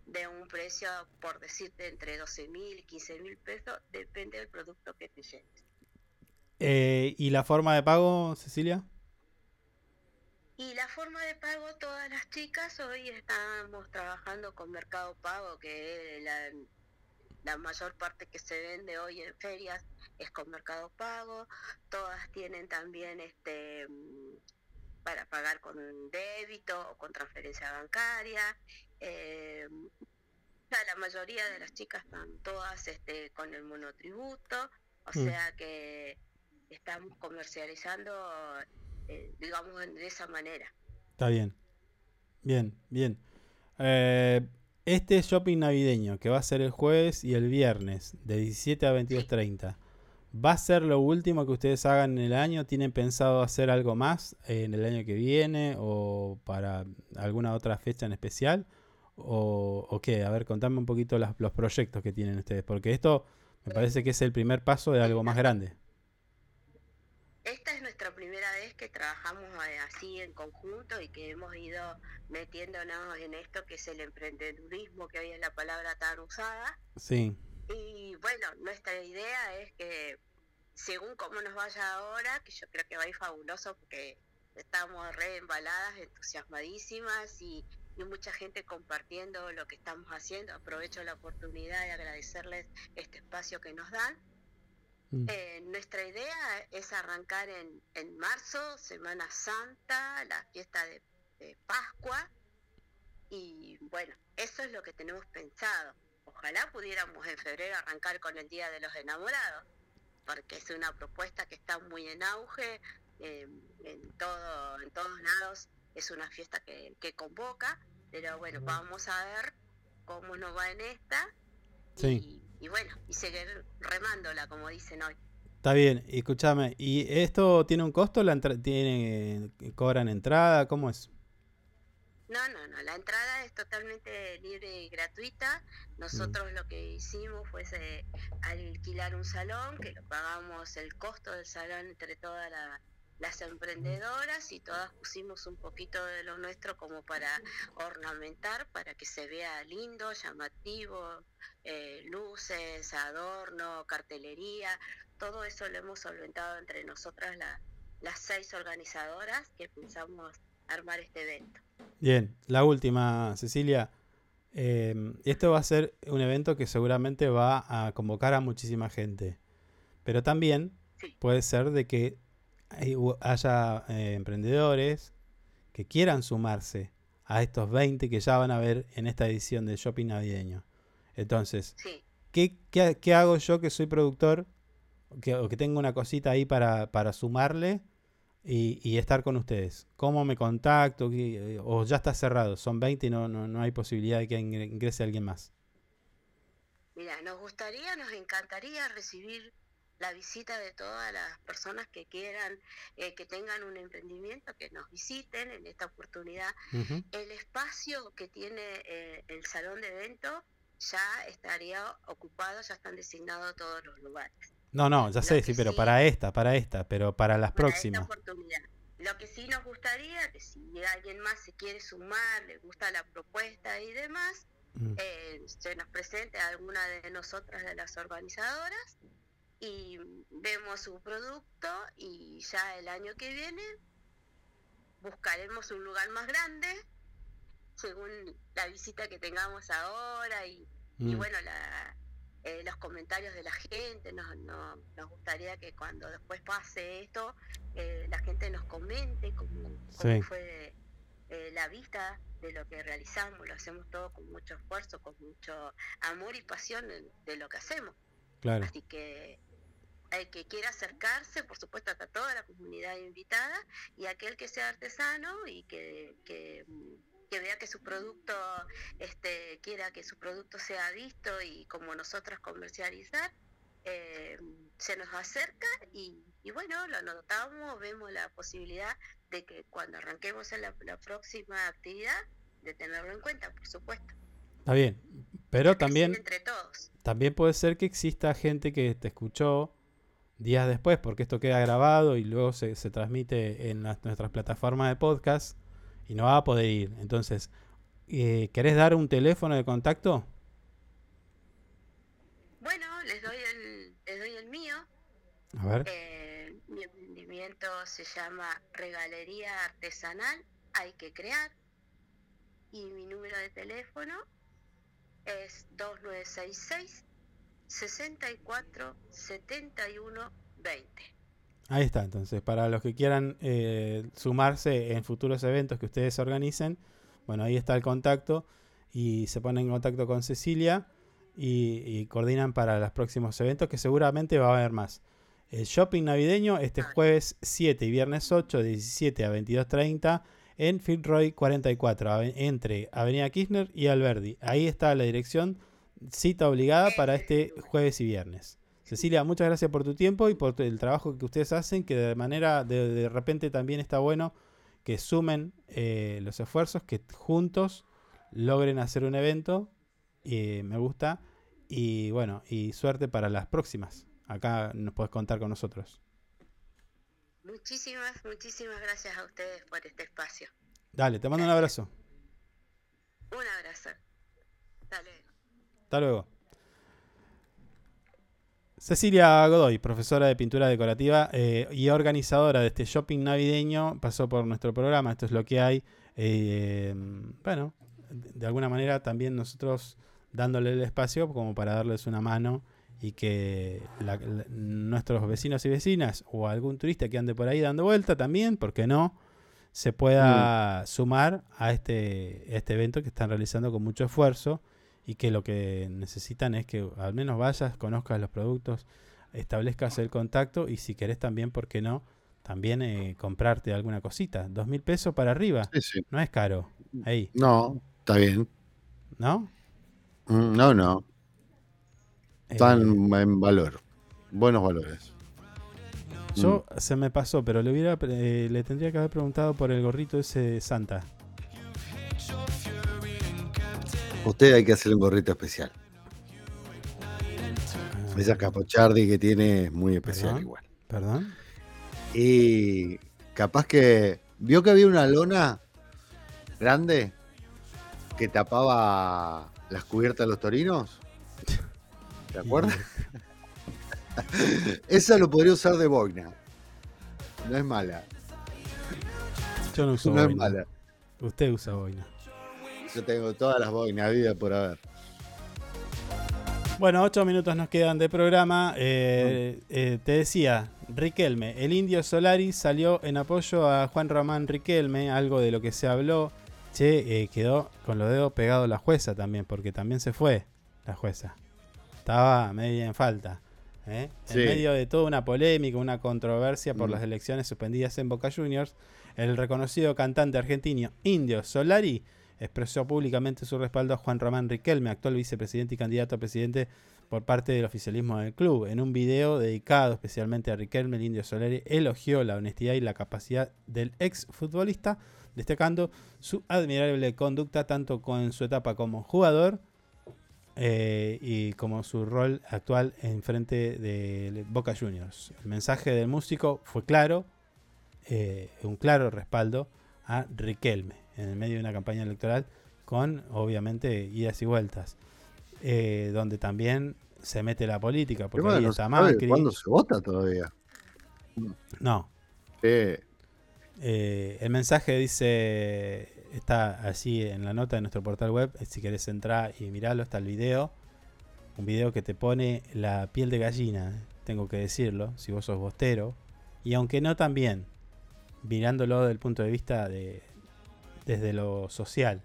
Speaker 7: de un precio, por decirte, entre 12 mil y 15 mil pesos, depende del producto que te lleves.
Speaker 2: Eh, ¿Y la forma de pago, Cecilia?
Speaker 7: Y la forma de pago, todas las chicas hoy estamos trabajando con Mercado Pago, que es la, la mayor parte que se vende hoy en ferias es con Mercado Pago. Todas tienen también este para pagar con débito o con transferencia bancaria. Eh, la mayoría de las chicas están todas este, con el monotributo, o
Speaker 2: Mm.
Speaker 7: sea que estamos comercializando, digamos, de esa manera.
Speaker 2: Está bien. Bien, bien. Eh, este shopping navideño que va a ser el jueves y el viernes de 17 a 22.30, ¿va a ser lo último que ustedes hagan en el año? ¿Tienen pensado hacer algo más en el año que viene o para alguna otra fecha en especial? ¿O, o qué? A ver, contame un poquito las- los proyectos que tienen ustedes, porque esto me parece que es el primer paso de algo más grande.
Speaker 7: Esta es nuestra primera vez que trabajamos eh, así en conjunto y que hemos ido metiéndonos en esto que es el emprendedurismo, que hoy es la palabra tan usada.
Speaker 2: Sí,
Speaker 7: Y bueno, nuestra idea es que según cómo nos vaya ahora, que yo creo que va a ir fabuloso porque estamos re embaladas, entusiasmadísimas y, y mucha gente compartiendo lo que estamos haciendo. Aprovecho la oportunidad de agradecerles este espacio que nos dan.
Speaker 2: Mm.
Speaker 7: Eh, nuestra idea es arrancar en, en marzo, Semana Santa, la fiesta de, de Pascua. Y bueno, eso es lo que tenemos pensado. Ojalá pudiéramos en febrero arrancar con el Día de los Enamorados, porque es una propuesta que está muy en auge, eh, en, todo, en todos lados es una fiesta que, que convoca, pero bueno, vamos a ver cómo nos va en esta
Speaker 2: sí.
Speaker 7: y bueno, y seguir remándola, como dicen hoy.
Speaker 2: Está bien, y escúchame, ¿y esto tiene un costo? ¿La tiene, ¿Cobran entrada? ¿Cómo es?
Speaker 7: No, no, no, la entrada es totalmente libre y gratuita. Nosotros lo que hicimos fue eh, alquilar un salón, que lo pagamos el costo del salón entre todas la- las emprendedoras y todas pusimos un poquito de lo nuestro como para ornamentar, para que se vea lindo, llamativo, eh, luces, adorno, cartelería, todo eso lo hemos solventado entre nosotras la- las seis organizadoras que pensamos armar este evento.
Speaker 2: Bien, la última, Cecilia. Eh, esto va a ser un evento que seguramente va a convocar a muchísima gente. Pero también puede ser de que haya eh, emprendedores que quieran sumarse a estos 20 que ya van a ver en esta edición del Shopping Navideño. Entonces, ¿qué, qué, qué hago yo que soy productor que, o que tengo una cosita ahí para, para sumarle y, y estar con ustedes? ¿Cómo me contacto? ¿Qué- eh, ¿O ya está cerrado? Son 20 y no, no, no hay posibilidad de que ingre- ingrese alguien más.
Speaker 7: Mira, nos gustaría, nos encantaría recibir la visita de todas las personas que quieran, eh, que tengan un emprendimiento, que nos visiten en esta oportunidad.
Speaker 2: Ujú.
Speaker 7: El espacio que tiene eh, el salón de evento ya estaría ocupado, ya están designados todos los lugares.
Speaker 2: No, no, ya sé, sí, pero
Speaker 7: sí-
Speaker 2: para esta, para esta, pero para las
Speaker 7: para
Speaker 2: próximas.
Speaker 7: esta oportunidad. Lo que sí nos gustaría, que si alguien más se quiere sumar, le gusta la propuesta y demás,
Speaker 2: Mm.
Speaker 7: eh, se nos presente a alguna de nosotras de las organizadoras y vemos su producto y ya el año que viene buscaremos un lugar más grande según la visita que tengamos ahora y, y
Speaker 2: Mm.
Speaker 7: bueno la, eh, los comentarios de la gente nos, no- nos gustaría que cuando después pase esto eh, la gente nos comente cómo, cómo
Speaker 2: Sí.
Speaker 7: fue eh, la vista de lo que realizamos lo hacemos todo con mucho esfuerzo con mucho amor y pasión de lo que hacemos
Speaker 2: Claro.
Speaker 7: Así que el que quiera acercarse, por supuesto, está toda la comunidad invitada y aquel que sea artesano y que, que, que vea que su producto, este, quiera que su producto sea visto y como nosotros comercializar, eh, se nos acerca y, y bueno, lo anotamos, vemos la posibilidad de que cuando arranquemos en la, la próxima actividad, de tenerlo en cuenta, por supuesto.
Speaker 2: Está bien, pero también,
Speaker 7: entre todos.
Speaker 2: también puede ser que exista gente que te escuchó días después, porque esto queda grabado y luego se, se transmite en las- nuestras plataformas de podcast y no va a poder ir. Entonces, eh, ¿querés dar un teléfono de contacto?
Speaker 7: Bueno, les doy el, les doy el mío.
Speaker 2: A ver.
Speaker 7: Eh, mi emprendimiento se llama Regalería Artesanal Hay que Crear. Y mi número de teléfono es 2966 64 71 20.
Speaker 2: Ahí está, entonces, para los que quieran eh, sumarse en futuros eventos que ustedes organicen, bueno, ahí está el contacto y se ponen en contacto con Cecilia y, y coordinan para los próximos eventos que seguramente va a haber más. El shopping navideño este jueves 7 y viernes 8, de 17 a 22.30 en Fitzroy 44, ave- entre Avenida Kirchner y Alberdi. Ahí está la dirección, cita obligada para este jueves y viernes. Cecilia, muchas gracias por tu tiempo y por el trabajo que ustedes hacen, que de manera, de, de repente también está bueno que sumen eh, los esfuerzos, que juntos logren hacer un evento. y me gusta. Y bueno, y suerte para las próximas. Acá nos puedes contar con nosotros.
Speaker 7: Muchísimas, muchísimas gracias a ustedes por este espacio.
Speaker 2: Dale, te mando un abrazo.
Speaker 7: Un abrazo. Luego.
Speaker 2: Hasta luego. Cecilia Godoy, profesora de pintura decorativa eh, y organizadora de este shopping navideño, pasó por nuestro programa. Esto es lo que hay. Eh, bueno, de alguna manera también nosotros dándole el espacio como para darles una mano y que la- la- nuestros vecinos y vecinas o algún turista que ande por ahí dando vuelta también, ¿por qué no? Se pueda sumar a este, este evento que están realizando con mucho esfuerzo y que lo que necesitan es que al menos vayas, conozcas los productos, establezcas el contacto y si querés también, ¿por qué no? También eh, comprarte alguna cosita. Dos mil pesos para arriba.
Speaker 3: Sí, sí.
Speaker 2: No es caro. Ahí.
Speaker 3: No, está bien.
Speaker 2: ¿No?
Speaker 3: Mm, No, no.
Speaker 2: Eh,
Speaker 3: Están en valor. Buenos valores.
Speaker 2: Yo
Speaker 3: Mm.
Speaker 2: se me pasó, pero le hubiera eh, le tendría que haber preguntado por el gorrito ese de Santa.
Speaker 3: Usted hay que hacerle un gorrito especial. Esa capochardi que tiene es muy especial
Speaker 2: Perdón,
Speaker 3: igual.
Speaker 2: Perdón.
Speaker 3: Y capaz que. ¿Vio que había una lona grande que tapaba las cubiertas de los torinos? ¿Te acuerdas? Esa lo podría usar de boina. No es mala.
Speaker 2: Yo no uso
Speaker 3: No es
Speaker 2: boina.
Speaker 3: mala.
Speaker 2: Usted usa boina.
Speaker 3: Yo tengo todas las boinas, vida por haber.
Speaker 2: Bueno, ocho minutos nos quedan de programa. Eh, eh, te decía, Riquelme, el indio Solari salió en apoyo a Juan Román Riquelme, algo de lo que se habló. Che, eh, quedó con los dedos pegados la jueza también, porque también se fue la jueza. Estaba media en falta.
Speaker 3: Sí.
Speaker 2: En medio de toda una polémica, una controversia por
Speaker 3: Mm.
Speaker 2: las elecciones suspendidas en Boca Juniors, el reconocido cantante argentino Indio Solari expresó públicamente su respaldo a Juan Román Riquelme, actual vicepresidente y candidato a presidente por parte del oficialismo del club. En un video dedicado especialmente a Riquelme, el Indio Solari elogió la honestidad y la capacidad del ex futbolista, destacando su admirable conducta tanto con su etapa como jugador eh, y como su rol actual en frente de Boca Juniors. El mensaje del músico fue claro, eh, un claro respaldo a Riquelme en el medio de una campaña electoral con obviamente idas y vueltas, eh, donde también se mete la política, porque
Speaker 3: Tema
Speaker 2: ahí
Speaker 3: no
Speaker 2: está Macri.
Speaker 3: ¿Cuándo se vota todavía?
Speaker 2: No.
Speaker 3: Eh,
Speaker 2: Eh, el mensaje dice, está allí en la nota de nuestro portal web, eh, si querés entrar y mirarlo, está el video, un video que te pone la piel de gallina, tengo que decirlo, si vos sos bostero, y aunque no también, mirándolo desde el punto de vista de desde lo social.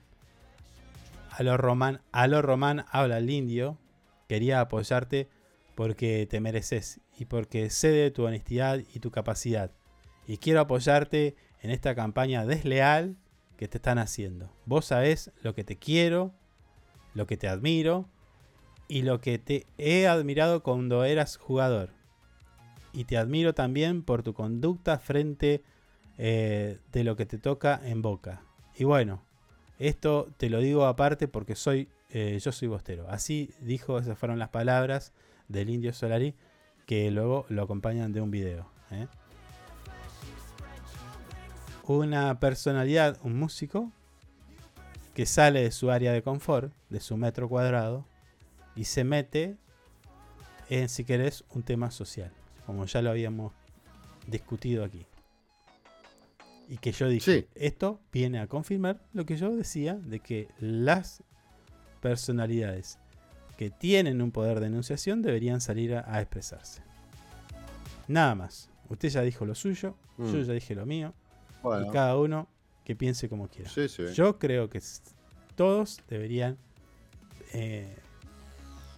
Speaker 2: A lo román, román habla el indio, quería apoyarte porque te mereces y porque sé de tu honestidad y tu capacidad. Y quiero apoyarte en esta campaña desleal que te están haciendo. Vos sabés lo que te quiero, lo que te admiro y lo que te he admirado cuando eras jugador. Y te admiro también por tu conducta frente eh, de lo que te toca en boca. Y bueno, esto te lo digo aparte porque soy eh, yo soy bostero. Así dijo, esas fueron las palabras del indio Solari que luego lo acompañan de un video. ¿eh? Una personalidad, un músico, que sale de su área de confort, de su metro cuadrado, y se mete en, si querés, un tema social, como ya lo habíamos discutido aquí. Y que yo dije, esto viene a confirmar lo que yo decía de que las personalidades que tienen un poder de enunciación deberían salir a, a expresarse. Nada más. Usted ya dijo lo suyo,
Speaker 3: Mm.
Speaker 2: yo ya dije lo mío,
Speaker 3: Bueno.
Speaker 2: y cada uno que piense como quiera.
Speaker 3: Sí, sí.
Speaker 2: Yo creo que todos deberían eh,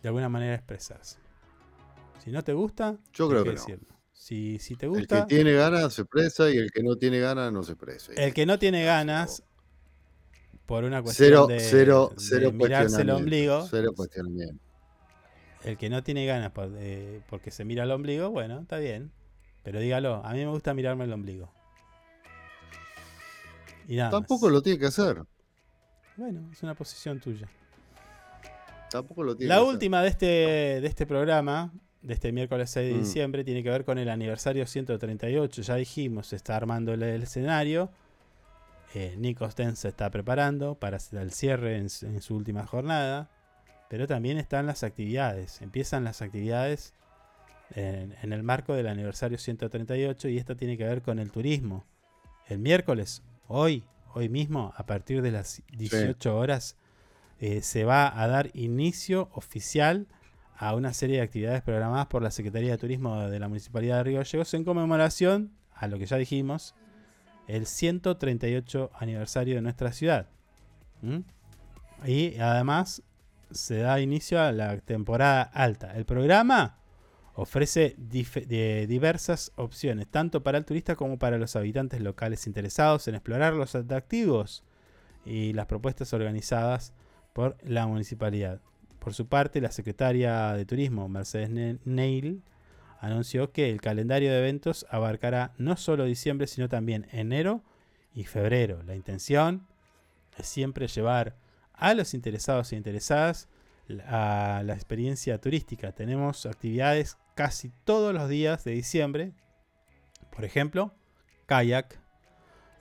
Speaker 2: de alguna manera expresarse. Si no te gusta,
Speaker 3: Yo creo que no.
Speaker 2: decirlo. Si, si te
Speaker 3: El que
Speaker 2: gusta,
Speaker 3: tiene ganas se presa y el que no tiene ganas no se presa.
Speaker 2: el que no tiene ganas, por una cuestión
Speaker 3: Cero,
Speaker 2: de,
Speaker 3: cero,
Speaker 2: de
Speaker 3: cero
Speaker 2: mirarse el ombligo,
Speaker 3: Cero cuestionamiento.
Speaker 2: el que no tiene ganas por- eh, porque se mira el ombligo, bueno, está bien. Pero dígalo, a mí me gusta mirarme el ombligo. Y nada
Speaker 3: Tampoco
Speaker 2: más.
Speaker 3: lo tiene que hacer.
Speaker 2: Bueno, es una posición tuya.
Speaker 3: Tampoco lo tiene
Speaker 2: La
Speaker 3: que hacer.
Speaker 2: última de este, de este programa, de este miércoles 6 de
Speaker 3: Mm.
Speaker 2: diciembre, tiene que ver con el aniversario 138. Ya dijimos, se está armando el, el escenario. Eh, Nico Sten se está preparando para el cierre en, su- en su última jornada. Pero también están las actividades. Empiezan las actividades en, en el marco del aniversario 138 y esta tiene que ver con el turismo. El miércoles, hoy, hoy mismo, a partir de las 18 horas, eh, se va a dar inicio oficial a una serie de actividades programadas por la Secretaría de Turismo de la Municipalidad de Río Gallegos en conmemoración a lo que ya dijimos, el 138 aniversario de nuestra ciudad. ¿Mm? Y además se da inicio a la temporada alta. El programa ofrece de diversas opciones, tanto para el turista como para los habitantes locales interesados en explorar los atractivos y las propuestas organizadas por la municipalidad. Por su parte, la secretaria de Turismo, Mercedes Ne- Neil, anunció que el calendario de eventos abarcará no solo diciembre, sino también enero y febrero. La intención es siempre llevar a los interesados e interesadas a la experiencia turística. Tenemos actividades casi todos los días de diciembre. Por ejemplo, kayak,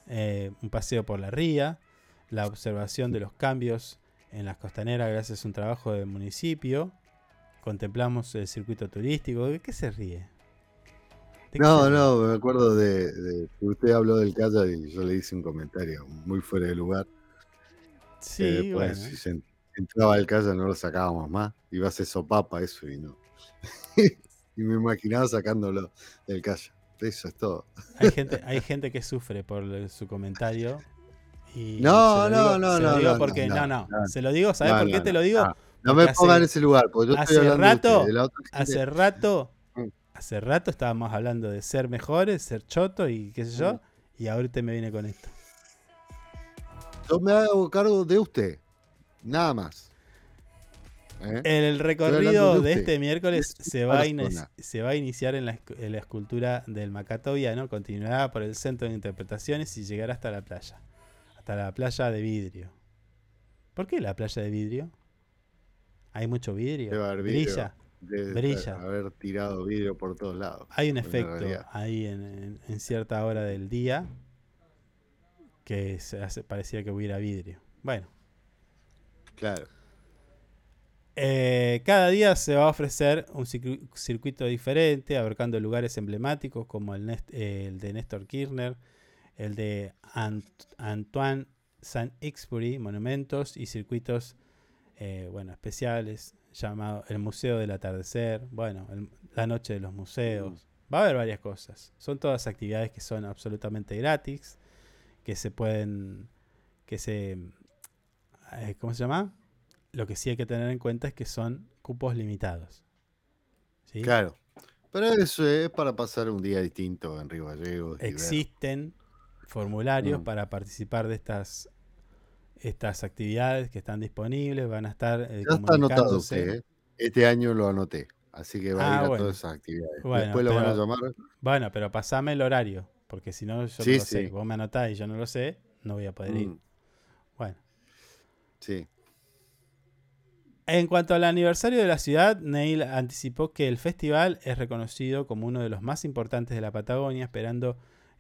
Speaker 2: eh, un paseo por la ría, la observación de los cambios en las costaneras gracias a un trabajo del municipio. Contemplamos el circuito turístico. ¿De qué se ríe? ¿De qué
Speaker 3: No,
Speaker 2: se ríe?
Speaker 3: no, me acuerdo de, de que usted habló del kayak y yo le hice un comentario muy fuera de lugar.
Speaker 2: Sí,
Speaker 3: después,
Speaker 2: bueno.
Speaker 3: si se en- entraba el kayak no lo sacábamos más. Iba a ser sopapa eso y no. y me imaginaba sacándolo del kayak. Eso es todo.
Speaker 2: Hay gente, hay gente que sufre por su comentario. Y
Speaker 3: No, no,
Speaker 2: digo-
Speaker 3: no,
Speaker 2: se
Speaker 3: no, no,
Speaker 2: porque
Speaker 3: no,
Speaker 2: no. Se lo digo, ¿sabes por qué te lo digo?
Speaker 3: no. No me ponga en ese lugar, porque yo estoy
Speaker 2: hace
Speaker 3: hablando de
Speaker 2: rato,
Speaker 3: usted, de la otra gente.
Speaker 2: hace rato, hace rato estábamos hablando de ser mejores, ser choto y qué sé yo, y ahorita me viene con esto.
Speaker 3: Yo me hago cargo de usted. Nada más. ¿Eh?
Speaker 2: El
Speaker 3: hablando
Speaker 2: recorrido
Speaker 3: de
Speaker 2: este miércoles se va, se va a iniciar en la, en la escultura del Macatoviano, continuará por el centro de interpretaciones y llegará hasta la playa, hasta la playa de vidrio. ¿Por qué la playa de vidrio? ¿Hay mucho vidrio?
Speaker 3: Debe haber vidrio.
Speaker 2: ¿Brilla?
Speaker 3: Debe
Speaker 2: brilla.
Speaker 3: haber tirado vidrio por todos lados.
Speaker 2: Hay un efecto ahí en, en- en cierta hora del día que se hace, parecía que hubiera vidrio. Bueno,
Speaker 3: Claro.
Speaker 2: Eh, cada día se va a ofrecer un circu- circuito diferente, abarcando lugares emblemáticos como el, Nest- eh, el de Néstor Kirchner, el de Ant- Antoine Saint-Exupéry, monumentos y circuitos eh, bueno, especiales, llamado el Museo del Atardecer, bueno, el- la Noche de los Museos. Va a haber varias cosas. Son todas actividades que son absolutamente gratis, que se pueden, que se, eh, ¿cómo se llama? Lo que sí hay que tener en cuenta es que son cupos limitados. ¿sí?
Speaker 3: Claro. Pero eso es para pasar un día distinto en Río Gallegos.
Speaker 2: Existen formularios
Speaker 3: Mm.
Speaker 2: para participar de estas estas actividades que están disponibles, van a estar eh,
Speaker 3: Ya está anotado usted, ¿eh? Este año lo anoté. Así que va a
Speaker 2: Ah,
Speaker 3: ir a
Speaker 2: bueno.
Speaker 3: todas esas actividades.
Speaker 2: Bueno,
Speaker 3: Después lo van a
Speaker 2: pero-
Speaker 3: llamar.
Speaker 2: Bueno, pero pasame el horario, porque si no yo
Speaker 3: Sí,
Speaker 2: no lo sé.
Speaker 3: sí.
Speaker 2: Vos me anotás y yo no lo sé, no voy a poder ir.
Speaker 3: Mm,
Speaker 2: Bueno.
Speaker 3: Sí.
Speaker 2: En cuanto al aniversario de la ciudad, Neil anticipó que el festival es reconocido como uno de los más importantes de la Patagonia, esperando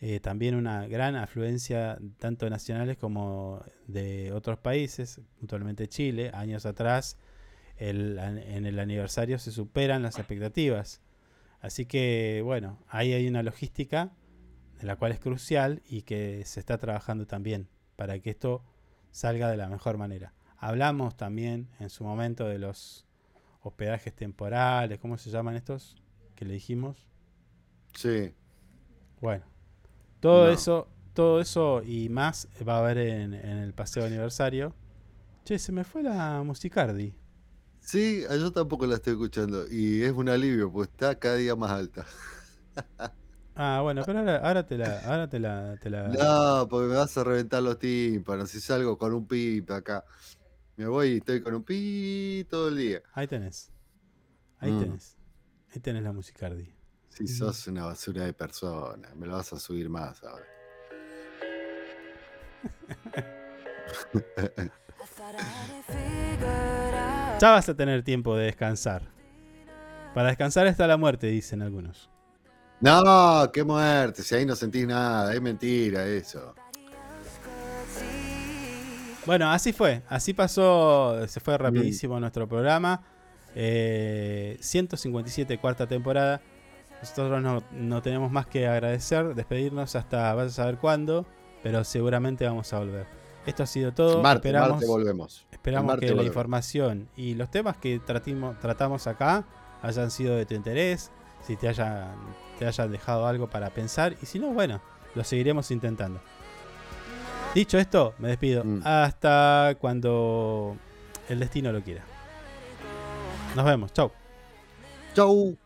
Speaker 2: eh, también una gran afluencia tanto nacionales como de otros países, puntualmente Chile. Años atrás, el- en el aniversario se superan las expectativas. Así que, bueno, ahí hay una logística de la cual es crucial y que se está trabajando también para que esto salga de la mejor manera. Hablamos también en su momento de los hospedajes temporales, ¿cómo se llaman estos? Que le dijimos.
Speaker 3: Sí.
Speaker 2: Bueno, todo
Speaker 3: No.
Speaker 2: eso, todo eso y más va a haber en, en el paseo aniversario. Che, se me fue la musicardi.
Speaker 3: Sí, yo tampoco la estoy escuchando. Y es un alivio, pues está cada día más alta.
Speaker 2: Ah, bueno, pero ahora, ahora te la. Ahora te la, te la-
Speaker 3: No, porque me vas a reventar los tímpanos. Si salgo con un pip acá. Me voy y estoy con un pi todo el día.
Speaker 2: Ahí tenés. Ahí
Speaker 3: Mm.
Speaker 2: tenés. Ahí tenés la musicardi.
Speaker 3: Si sos una basura de persona, me lo vas a subir más ahora.
Speaker 2: Ya vas a tener tiempo de descansar. Para descansar está la muerte, dicen algunos.
Speaker 3: No, qué muerte, si ahí no sentís nada, es mentira eso.
Speaker 2: Bueno, así fue. Así pasó. Se fue rapidísimo nuestro programa. Eh, 157, cuarta temporada. Nosotros no, no tenemos más que agradecer, despedirnos hasta vas a saber cuándo, pero seguramente vamos a volver. Esto ha sido todo. Esperamos,
Speaker 3: martes volvemos.
Speaker 2: Esperamos que la información y los temas que tratimos, tratamos acá hayan sido de tu interés, si te hayan, te hayan dejado algo para pensar y si no, bueno, lo seguiremos intentando. Dicho esto, me despido.
Speaker 3: Mm.
Speaker 2: Hasta cuando el destino lo quiera. Nos vemos. Chau.
Speaker 3: Chau.